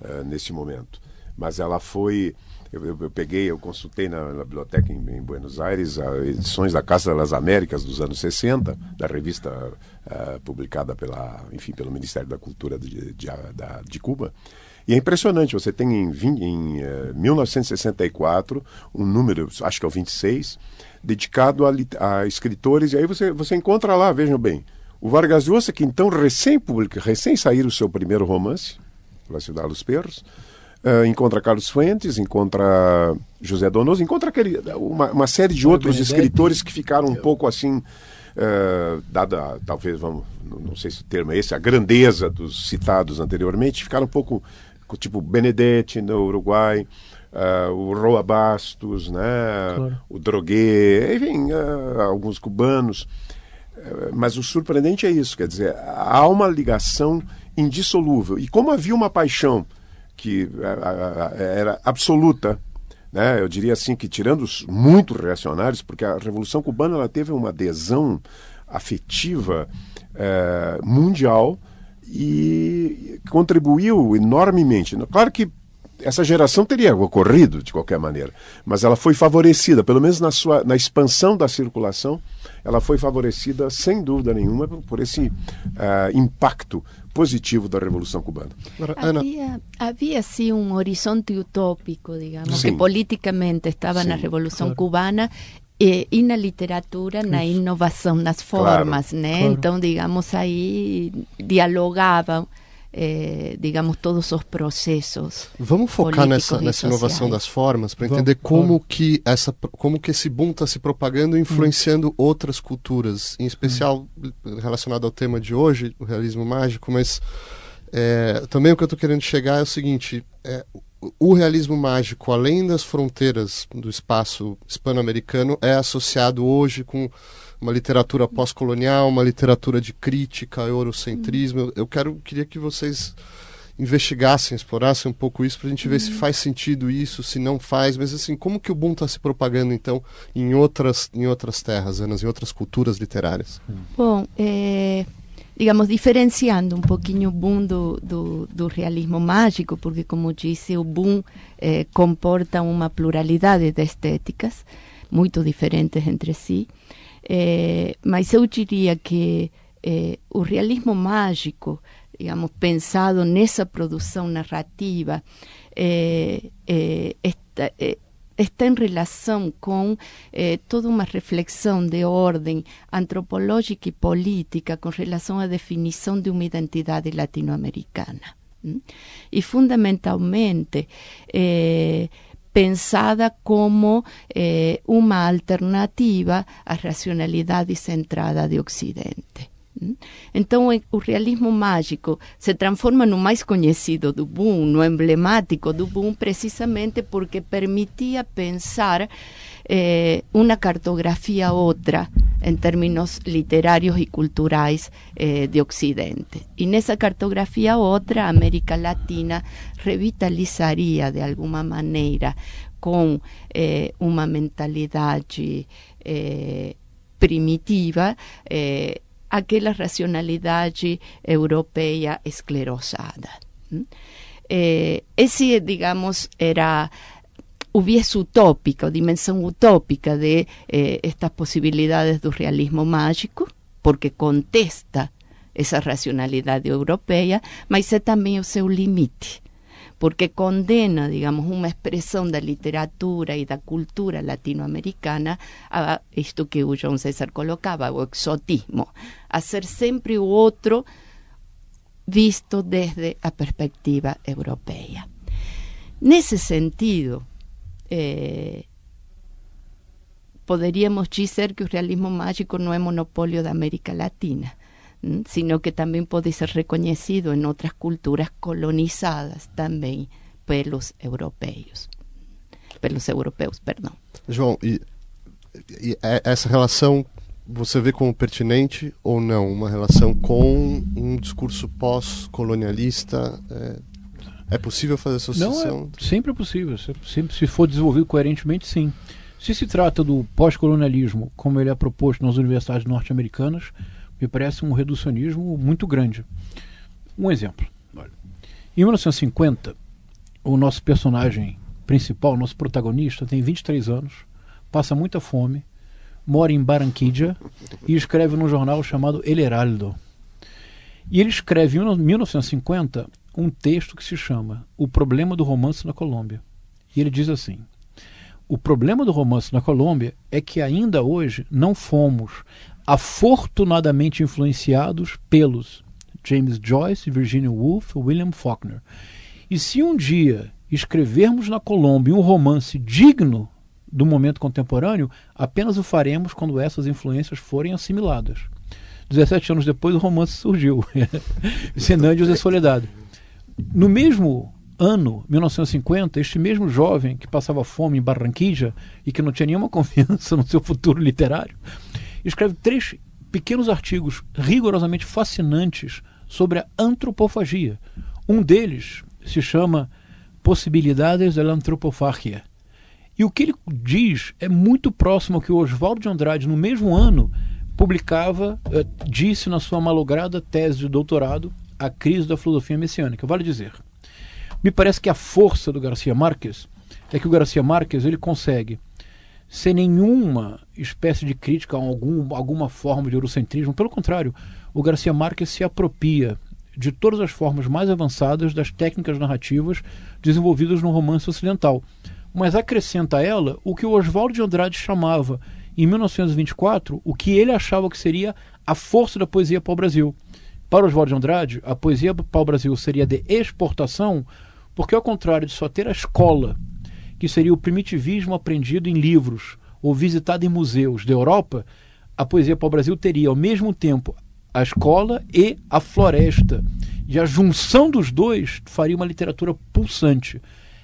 uh, nesse momento. Mas ela foi Eu, eu, eu, peguei, eu consultei na, na biblioteca em, em, Buenos Aires as edições da Casa das Américas dos anos 60, da revista uh, publicada pela, enfim, pelo Ministério da Cultura de, de, de, de Cuba. E é impressionante, você tem em, em uh, 1964 um número, acho que é o 26, dedicado a, a escritores, e aí você, você encontra lá, vejam bem, o Vargas Llosa, que então recém, publica, recém saiu o seu primeiro romance, La Ciudad dos Perros, uh, encontra Carlos Fuentes, encontra José Donoso, encontra aquele, uma, uma série de outros escritores que ficaram um pouco assim, uh, dada talvez, vamos, não sei se o termo é esse, a grandeza dos citados anteriormente, ficaram um pouco tipo Benedetti no Uruguai, uh, o Roa Bastos, né, claro. o Droguet, enfim, alguns cubanos. Mas o surpreendente é isso, quer dizer, há uma ligação indissolúvel. E como havia uma paixão que era absoluta, né? eu diria assim que tirando os muito reacionários, porque a Revolução Cubana ela teve uma adesão afetiva é, mundial e contribuiu enormemente. Claro que essa geração teria ocorrido de qualquer maneira, mas ela foi favorecida, pelo menos na sua na expansão da circulação, ela foi favorecida sem dúvida nenhuma por esse uh, impacto positivo da Revolução Cubana. Havia, havia sim um horizonte utópico, digamos, sim. que politicamente estava sim, na Revolução claro. Cubana e, e, na literatura, na inovação nas formas, claro, né? Claro. Então, digamos, aí dialogavam é, digamos, todos os processos. Vamos focar nessa, nessa inovação das formas para entender como que, essa, como que esse boom está se propagando e influenciando hum. outras culturas, em especial hum. relacionado ao tema de hoje, o realismo mágico, mas é, também o que eu estou querendo chegar é o seguinte: é, o realismo mágico, além das fronteiras do espaço hispano-americano, é associado hoje com uma literatura pós-colonial, uma literatura de crítica, eurocentrismo. Eu quero, queria que vocês investigassem, explorassem um pouco isso para a gente ver se uhum. faz sentido isso, se não faz, mas assim, como que o boom está se propagando então em outras, em outras terras, Ana, em outras culturas literárias? Bom, é, digamos, diferenciando um pouquinho o boom do, do, do, realismo mágico, porque como disse, o boom é, comporta uma pluralidade de estéticas muito diferentes entre si. É, mas eu diria que é, o realismo mágico, digamos, pensado nessa produção narrativa, é, está, está em relação com toda uma reflexão de ordem antropológica e política com relação à definição de uma identidade latino-americana. E, fundamentalmente, pensada como eh, uma alternativa à racionalidade centrada de Ocidente. Então, o realismo mágico se transforma no mais conhecido do Boom, no emblemático do Boom, precisamente porque permitia pensar eh, uma cartografia outra em termos literários e culturais eh, de Ocidente. E nessa cartografia outra, a América Latina revitalizaria de alguma maneira com eh, uma mentalidade eh, primitiva eh, aquela racionalidade europeia esclerosada. Eh, esse, digamos, era o viés utópico, dimensão utópica de eh, estas possibilidades do realismo mágico, porque contesta essa racionalidade europeia, mas é também o seu limite, porque condena, digamos, uma expressão da literatura e da cultura latino-americana a isto que o João César colocava, o exotismo, a ser sempre o outro visto desde a perspectiva europeia. Nesse sentido, eh, poderíamos dizer que o realismo mágico não é monopólio da América Latina, sino que também pode ser reconhecido em outras culturas colonizadas também pelos europeus. Pelos europeus, perdão. João, e, e essa relação você vê como pertinente ou não? Uma relação com um discurso pós-colonialista? É, é possível fazer associação? Não, é sempre possível. Sempre, se for desenvolvido coerentemente, sim. Se se trata do pós-colonialismo, como ele é proposto nas universidades norte-americanas, me parece um reducionismo muito grande. Um exemplo. Olha, em 1950, o nosso personagem principal, nosso protagonista, tem 23 anos, passa muita fome, mora em Barranquilla e escreve num jornal chamado El Heraldo. E ele escreve em 1950 um texto que se chama O Problema do Romance na Colômbia. E ele diz assim: O problema do romance na Colômbia é que ainda hoje não fomos afortunadamente influenciados pelos James Joyce, Virginia Woolf, William Faulkner. E se um dia escrevermos na Colômbia um romance digno do momento contemporâneo, apenas o faremos quando essas influências forem assimiladas. 17 anos depois, o romance surgiu. Senândios e Soledade. No mesmo ano, 1950, este mesmo jovem que passava fome em Barranquilla e que não tinha nenhuma confiança no seu futuro literário, escreve três pequenos artigos rigorosamente fascinantes sobre a antropofagia. Um deles se chama Possibilidades da Antropofagia. E o que ele diz é muito próximo ao que o Oswaldo de Andrade, no mesmo ano, publicava, eh, disse na sua malograda tese de doutorado, A Crise da Filosofia Messiânica. Vale dizer, me parece que a força do Garcia Marques é que o Garcia Marques ele consegue, sem nenhuma espécie de crítica a algum, alguma forma de eurocentrismo, pelo contrário, o Garcia Marques se apropria de todas as formas mais avançadas das técnicas narrativas desenvolvidas no romance ocidental, mas acrescenta a ela o que o Oswaldo de Andrade chamava em 1924 o que ele achava que seria a força da poesia pau-brasil. Para Oswaldo de Andrade, a poesia pau-brasil seria de exportação, porque ao contrário de só ter a escola, que seria o primitivismo aprendido em livros ou visitado em museus da Europa, a poesia pau-brasil teria ao mesmo tempo a escola e a floresta. E a junção dos dois faria uma literatura pulsante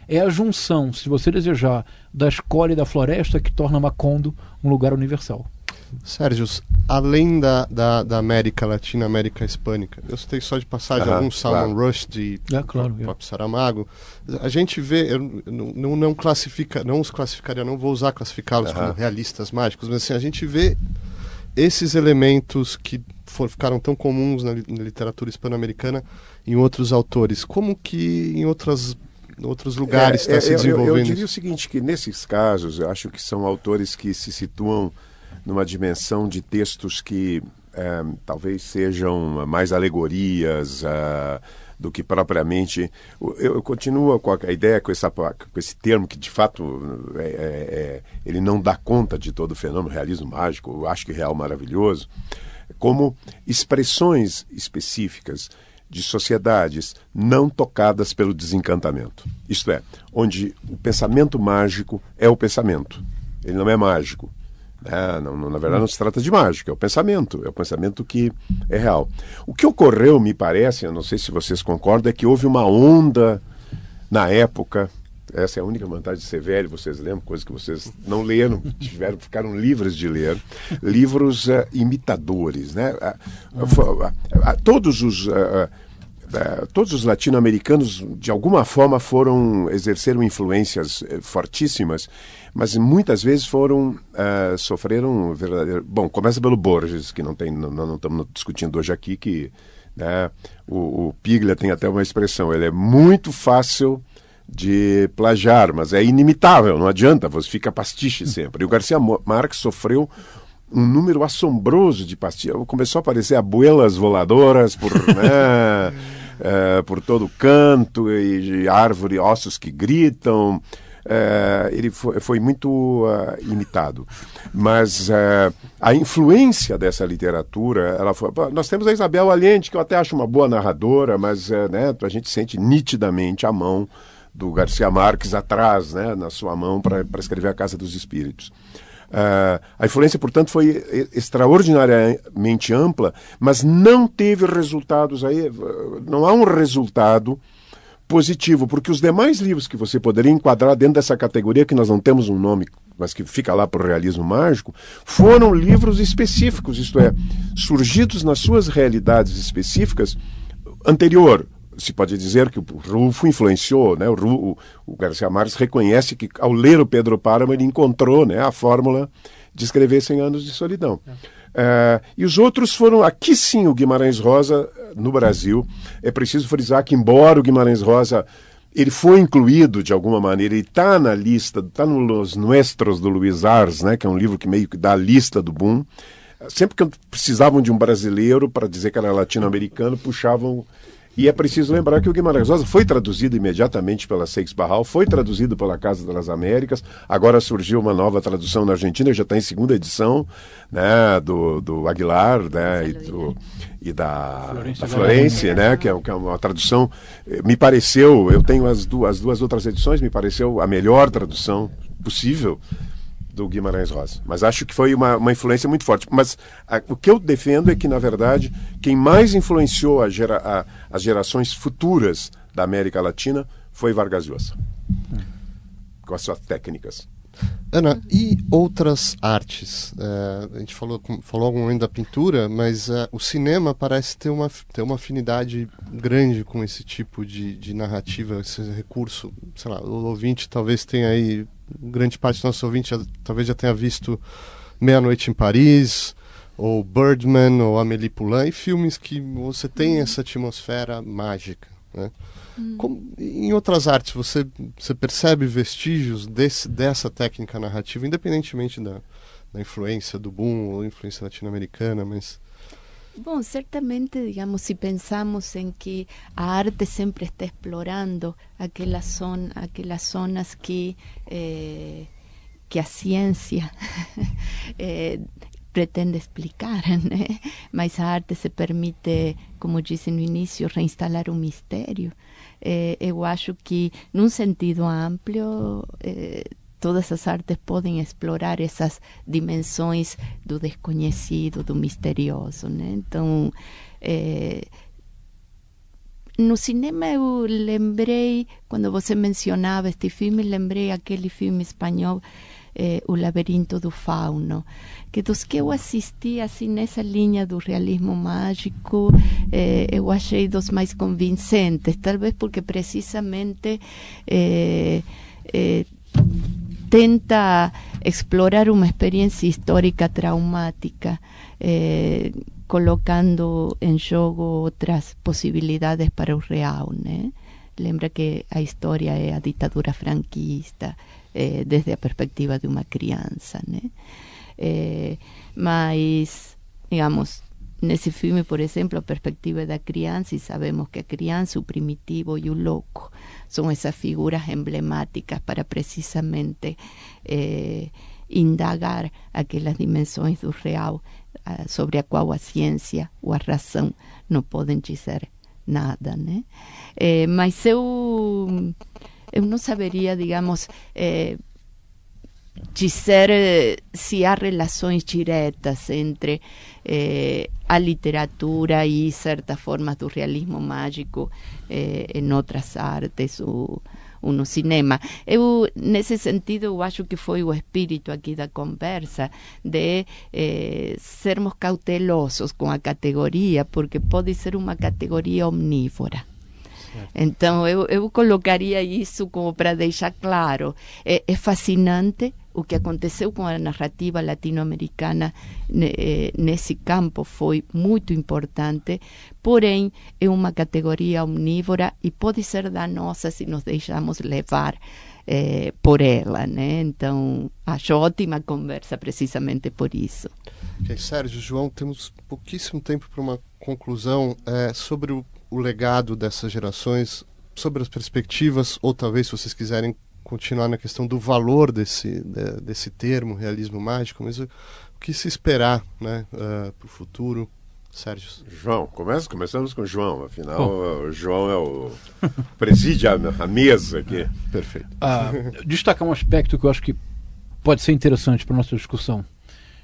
é a junção, se você desejar, da escola e da floresta que torna Macondo um lugar universal. Sérgio, além da, da, da, América Latina, América Hispânica, eu citei só de passagem algum Salman claro. Rushdie, é, claro, próprio é. Saramago. A gente vê, eu não, não, classifica, não os classificaria, não vou usar classificá-los como realistas mágicos, mas assim, a gente vê esses elementos que for, ficaram tão comuns na, na literatura hispano-americana em outros autores. Como que em outras outros lugares está é, se desenvolvendo. Eu, eu, diria o seguinte, que nesses casos, eu acho que são autores que se situam numa dimensão de textos que é, talvez sejam mais alegorias uh, do que propriamente. Eu, eu, continuo com a ideia, com, essa, com esse termo que de fato é, é, é, ele não dá conta de todo o fenômeno realismo mágico, eu acho que real maravilhoso, como expressões específicas de sociedades não tocadas pelo desencantamento. Isto é, onde o pensamento mágico é o pensamento. Ele não é mágico. É, não, não, na verdade, não se trata de mágica, é o pensamento, é o pensamento que é real. O que ocorreu, me parece, eu não sei se vocês concordam, é que houve uma onda na época. Essa é a única vantagem de ser velho, vocês lembram, coisas que vocês não leram, tiveram, ficaram livres de ler. Livros uh, imitadores, né? Uh, uh, todos os é, todos os latino-americanos de alguma forma foram exerceram influências eh, fortíssimas, mas muitas vezes foram uh, sofreram verdadeiro. Bom, começa pelo Borges, que não tem, não, não estamos discutindo hoje aqui que né, o, o Piglia tem até uma expressão, ele é muito fácil de plagiar, mas é inimitável, não adianta, você fica pastiche sempre. E o Garcia Marques sofreu um número assombroso de pastilhas. Começou a aparecer abuelas voladoras por, né, é, por todo canto, e, árvore, ossos que gritam. É, ele foi, foi muito uh, imitado. Mas uh, a influência dessa literatura, ela foi, nós temos a Isabel Allende, que eu até acho uma boa narradora, mas uh, né, a gente sente nitidamente a mão do Garcia Marques atrás, né, na sua mão, para escrever A Casa dos Espíritos. Uh, a influência, portanto, foi extraordinariamente ampla, mas não teve resultados aí, não há um resultado positivo, porque os demais livros que você poderia enquadrar dentro dessa categoria, que nós não temos um nome, mas que fica lá para o realismo mágico, foram livros específicos, isto é, surgidos nas suas realidades específicas anterior se pode dizer que o Rufo influenciou, né? O, Rufo, o Garcia Marques reconhece que ao ler o Pedro Páramo ele encontrou, né, a fórmula de escrever 100 anos de solidão. É. e os outros foram, aqui sim, o Guimarães Rosa, no Brasil. É preciso frisar que, embora o Guimarães Rosa ele foi incluído de alguma maneira, ele está na lista, está nos Nuestros do Luiz Ars, né, que é um livro que meio que dá a lista do boom. Sempre que precisavam de um brasileiro para dizer que era latino-americano, puxavam e é preciso lembrar que o Guimarães Rosa foi traduzido imediatamente pela Seix Barral, foi traduzido pela Casa das Américas, agora surgiu uma nova tradução na Argentina, já está em segunda edição, né, do, do Aguilar, né, e, do, e da, Florência, da Florência, né, que é, que é, uma tradução, eh, me pareceu, eu tenho as duas, as duas outras edições, me pareceu a melhor tradução possível, do Guimarães Rosa. Mas acho que foi uma, uma influência muito forte. Mas a, o que eu defendo é que, na verdade, quem mais influenciou a gera, a, as gerações futuras da América Latina foi Vargas Llosa, com as suas técnicas. Ana, e outras artes? É, a gente falou, falou algum momento da pintura, mas é, o cinema parece ter uma, ter uma afinidade grande com esse tipo de, de narrativa, esse recurso. Sei lá, o ouvinte talvez tenha aí grande parte do nosso ouvinte já, talvez já tenha visto Meia-Noite em Paris, ou Birdman, ou Amélie Poulain, e filmes que você tem uhum. essa atmosfera mágica. Né? Hum. Como, em outras artes, você, você percebe vestígios desse, dessa técnica narrativa, independentemente da, da influência do boom ou influência latino-americana, mas... Bom, certamente, digamos, si pensamos en que a arte siempre está explorando aquelas zonas que, eh, que a ciencia eh, pretende explicar, né? mas a arte se permite, como disse no início, reinstalar um mistério. Eh, eu acho que, num sentido amplo, eh, todas as artes podem explorar essas dimensões do desconhecido, do misterioso, né? Então, é, no cinema eu lembrei, quando você mencionava este filme, lembrei aquele filme espanhol, eh, O Labirinto do Fauno, que dos que eu assisti assim nessa linha do realismo mágico, eh, eu achei dos mais convincentes, talvez porque precisamente eh, eh tenta explorar una experiencia histórica traumática, eh, colocando en juego otras posibilidades para el real. Lembra que a historia es a ditadura franquista eh, desde la perspectiva de una crianza. Eh, mas, digamos, ese filme, por ejemplo, a perspectiva da criança, y sabemos que a criança, o primitivo y o louco son esas figuras emblemáticas para precisamente eh, indagar aquelas dimensões do real uh, sobre a qual a ciência ou a razão não podem dizer nada, né? Eh, mas eu eu não saberia, digamos, eh, dizer eh, se há relações diretas entre eh, a literatura e certas formas do realismo mágico eh, em outras artes ou, ou, no cinema. Eu, nesse sentido, eu acho que foi o espírito aqui da conversa de eh, sermos cautelosos com a categoria, porque pode ser uma categoria omnívora. Então, eu, eu colocaria isso como para deixar claro. É, é fascinante o que aconteceu com a narrativa latino-americana eh, nesse campo foi muito importante, porém é uma categoria omnívora e pode ser danosa se nos deixamos levar eh, por ela, né? Então, acho ótima conversa precisamente por isso. Okay, Sérgio, João, temos pouquíssimo tempo para uma conclusão é, sobre o, o legado dessas gerações, sobre as perspectivas, ou talvez, se vocês quiserem continuar na questão do valor desse, de, desse termo, realismo mágico, mas o, o que se esperar né, uh, para o futuro? Sérgio. João, começa, começamos com o João, afinal Bom. o João é o preside a, a mesa aqui. Perfeito. Ah, destacar um aspecto que eu acho que pode ser interessante para a nossa discussão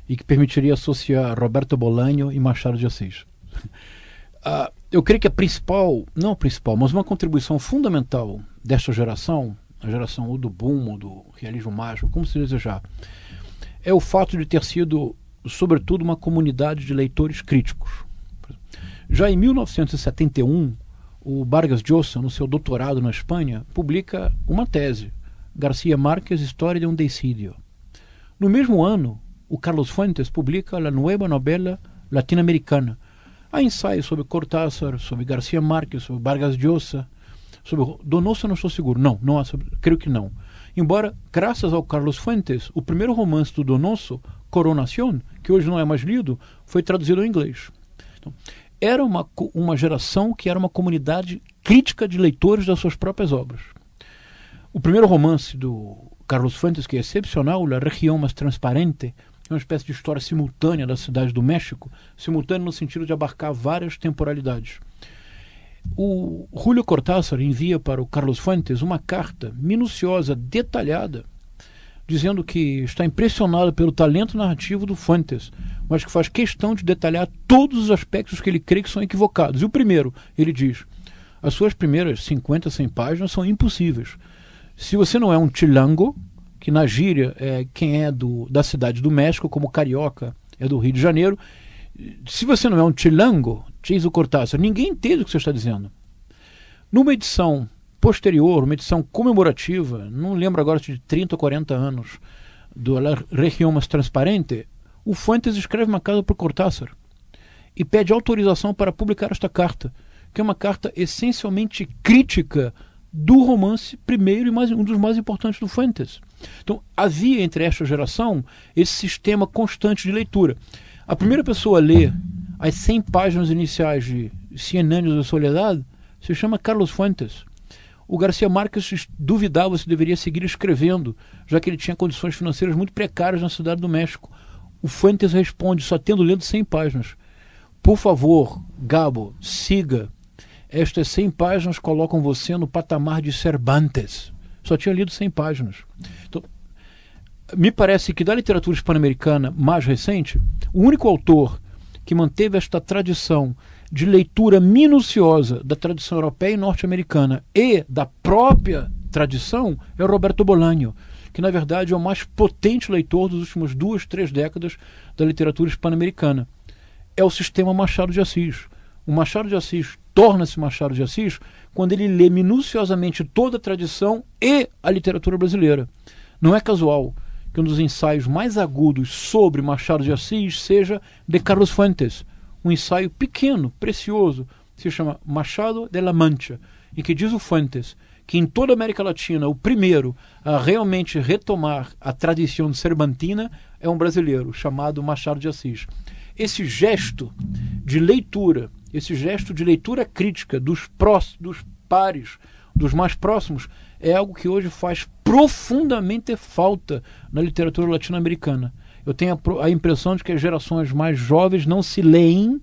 e que permitiria associar Roberto Bolanho e Machado de Assis. Ah, eu creio que a principal, não a principal, mas uma contribuição fundamental desta geração a geração ou do boom, ou do realismo mágico, como se desejar, é o fato de ter sido, sobretudo, uma comunidade de leitores críticos. Já em 1971, o Vargas Llosa, no seu doutorado na Espanha, publica uma tese, Garcia Márquez, História de um Decídio. No mesmo ano, o Carlos Fuentes publica La Nueva Novela Latino-Americana. Há ensaios sobre Cortázar, sobre Garcia Márquez, sobre Vargas Llosa, Sobre Donoso não estou seguro. Não, não há sobre, creio que não. Embora, graças ao Carlos Fuentes, o primeiro romance do Donoso, Coronación, que hoje não é mais lido, foi traduzido ao inglês. Então, era uma, uma geração que era uma comunidade crítica de leitores das suas próprias obras. O primeiro romance do Carlos Fuentes, que é excepcional, La Região Mais Transparente, é uma espécie de história simultânea da cidade do México, simultânea no sentido de abarcar várias temporalidades. O Julio Cortázar envia para o Carlos Fuentes uma carta minuciosa, detalhada, dizendo que está impressionado pelo talento narrativo do Fuentes, mas que faz questão de detalhar todos os aspectos que ele crê que são equivocados. E o primeiro, ele diz: as suas primeiras 50, 100 páginas são impossíveis. Se você não é um chilango, que na gíria é quem é do, da cidade do México, como carioca é do Rio de Janeiro, se você não é um chilango, diz o Cortázar, ninguém entende o que você está dizendo. Numa edição posterior, uma edição comemorativa, não lembro agora de 30 ou 40 anos, do La Região Mais Transparente, o Fuentes escreve uma carta para o Cortázar e pede autorização para publicar esta carta, que é uma carta essencialmente crítica do romance primeiro e mais, um dos mais importantes do Fuentes. Então, havia entre esta geração esse sistema constante de leitura. A primeira pessoa a ler as 100 páginas iniciais de Cien anos de Soledad se chama Carlos Fuentes. O Garcia Marques duvidava se deveria seguir escrevendo, já que ele tinha condições financeiras muito precárias na cidade do México. O Fuentes responde, só tendo lido 100 páginas. Por favor, Gabo, siga, estas 100 páginas colocam você no patamar de Cervantes. Só tinha lido 100 páginas. Então, me parece que da literatura hispano-americana mais recente, o único autor que manteve esta tradição de leitura minuciosa da tradição europeia e norte-americana e da própria tradição é o Roberto Bolaño, que na verdade é o mais potente leitor dos últimos duas, três décadas da literatura hispano-americana. É o sistema Machado de Assis. O Machado de Assis torna-se Machado de Assis quando ele lê minuciosamente toda a tradição e a literatura brasileira. Não é casual que um dos ensaios mais agudos sobre Machado de Assis seja de Carlos Fuentes, um ensaio pequeno, precioso, se chama Machado de la Mancha, em que diz o Fuentes que em toda a América Latina o primeiro a realmente retomar a tradição cervantina é um brasileiro chamado Machado de Assis. Esse gesto de leitura esse gesto de leitura crítica dos, prós, dos pares, dos mais próximos, é algo que hoje faz profundamente falta na literatura latino-americana. Eu tenho a, a, impressão de que as gerações mais jovens não se leem,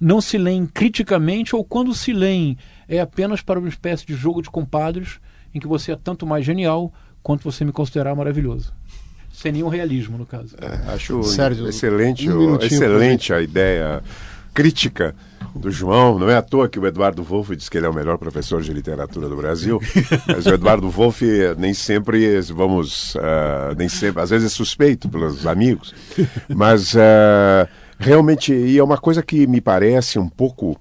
não se leem criticamente, ou quando se leem, é apenas para uma espécie de jogo de compadres, em que você é tanto mais genial quanto você me considerar maravilhoso. Sem nenhum realismo, no caso. É, acho Sérgio, excelente, um excelente a ideia crítica do João. Não é à toa que o Eduardo Wolff diz que ele é o melhor professor de literatura do Brasil. Mas o Eduardo Wolff nem sempre vamos, uh, nem sempre, às vezes é suspeito pelos amigos. Mas uh, realmente, e é uma coisa que me parece um pouco uh,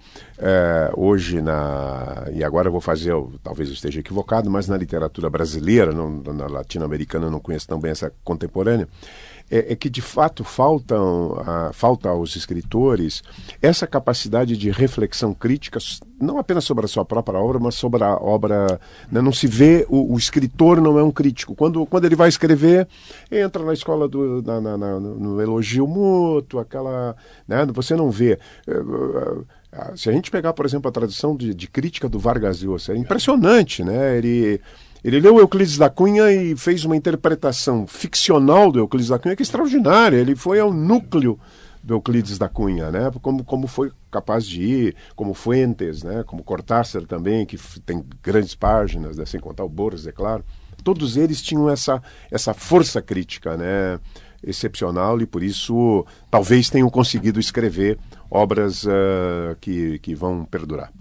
hoje na e agora eu vou fazer, eu, talvez eu esteja equivocado, mas na literatura brasileira, não, na latino-americana eu não conheço tão bem essa contemporânea é, é que de fato faltam, a, falta aos escritores essa capacidade de reflexão crítica, não apenas sobre a sua própria obra, mas sobre a obra. Né, não se vê, o, o, escritor não é um crítico. Quando, quando ele vai escrever, entra na escola do na, na, na, no elogio mútuo, aquela. Né, você não vê. É, é, se a gente pegar, por exemplo, a tradição de, de crítica do Vargas Llosa, é impressionante, né? Ele ele leu Euclides da Cunha e fez uma interpretação ficcional do Euclides da Cunha que é extraordinária. Ele foi ao núcleo do Euclides da Cunha, né? Como, como foi capaz de ir, como Fuentes, né? Como Cortázar também, que tem grandes páginas, né? sem contar o Borges, é claro. Todos eles tinham essa, essa força crítica, né? Excepcional e por isso talvez tenham conseguido escrever obras uh, que, que vão perdurar.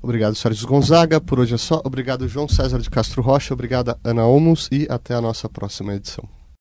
Obrigado, Sérgio Gonzaga. Por hoje é só. Obrigado, João César de Castro Rocha. Obrigada, Ana Olmos. E até a nossa próxima edição.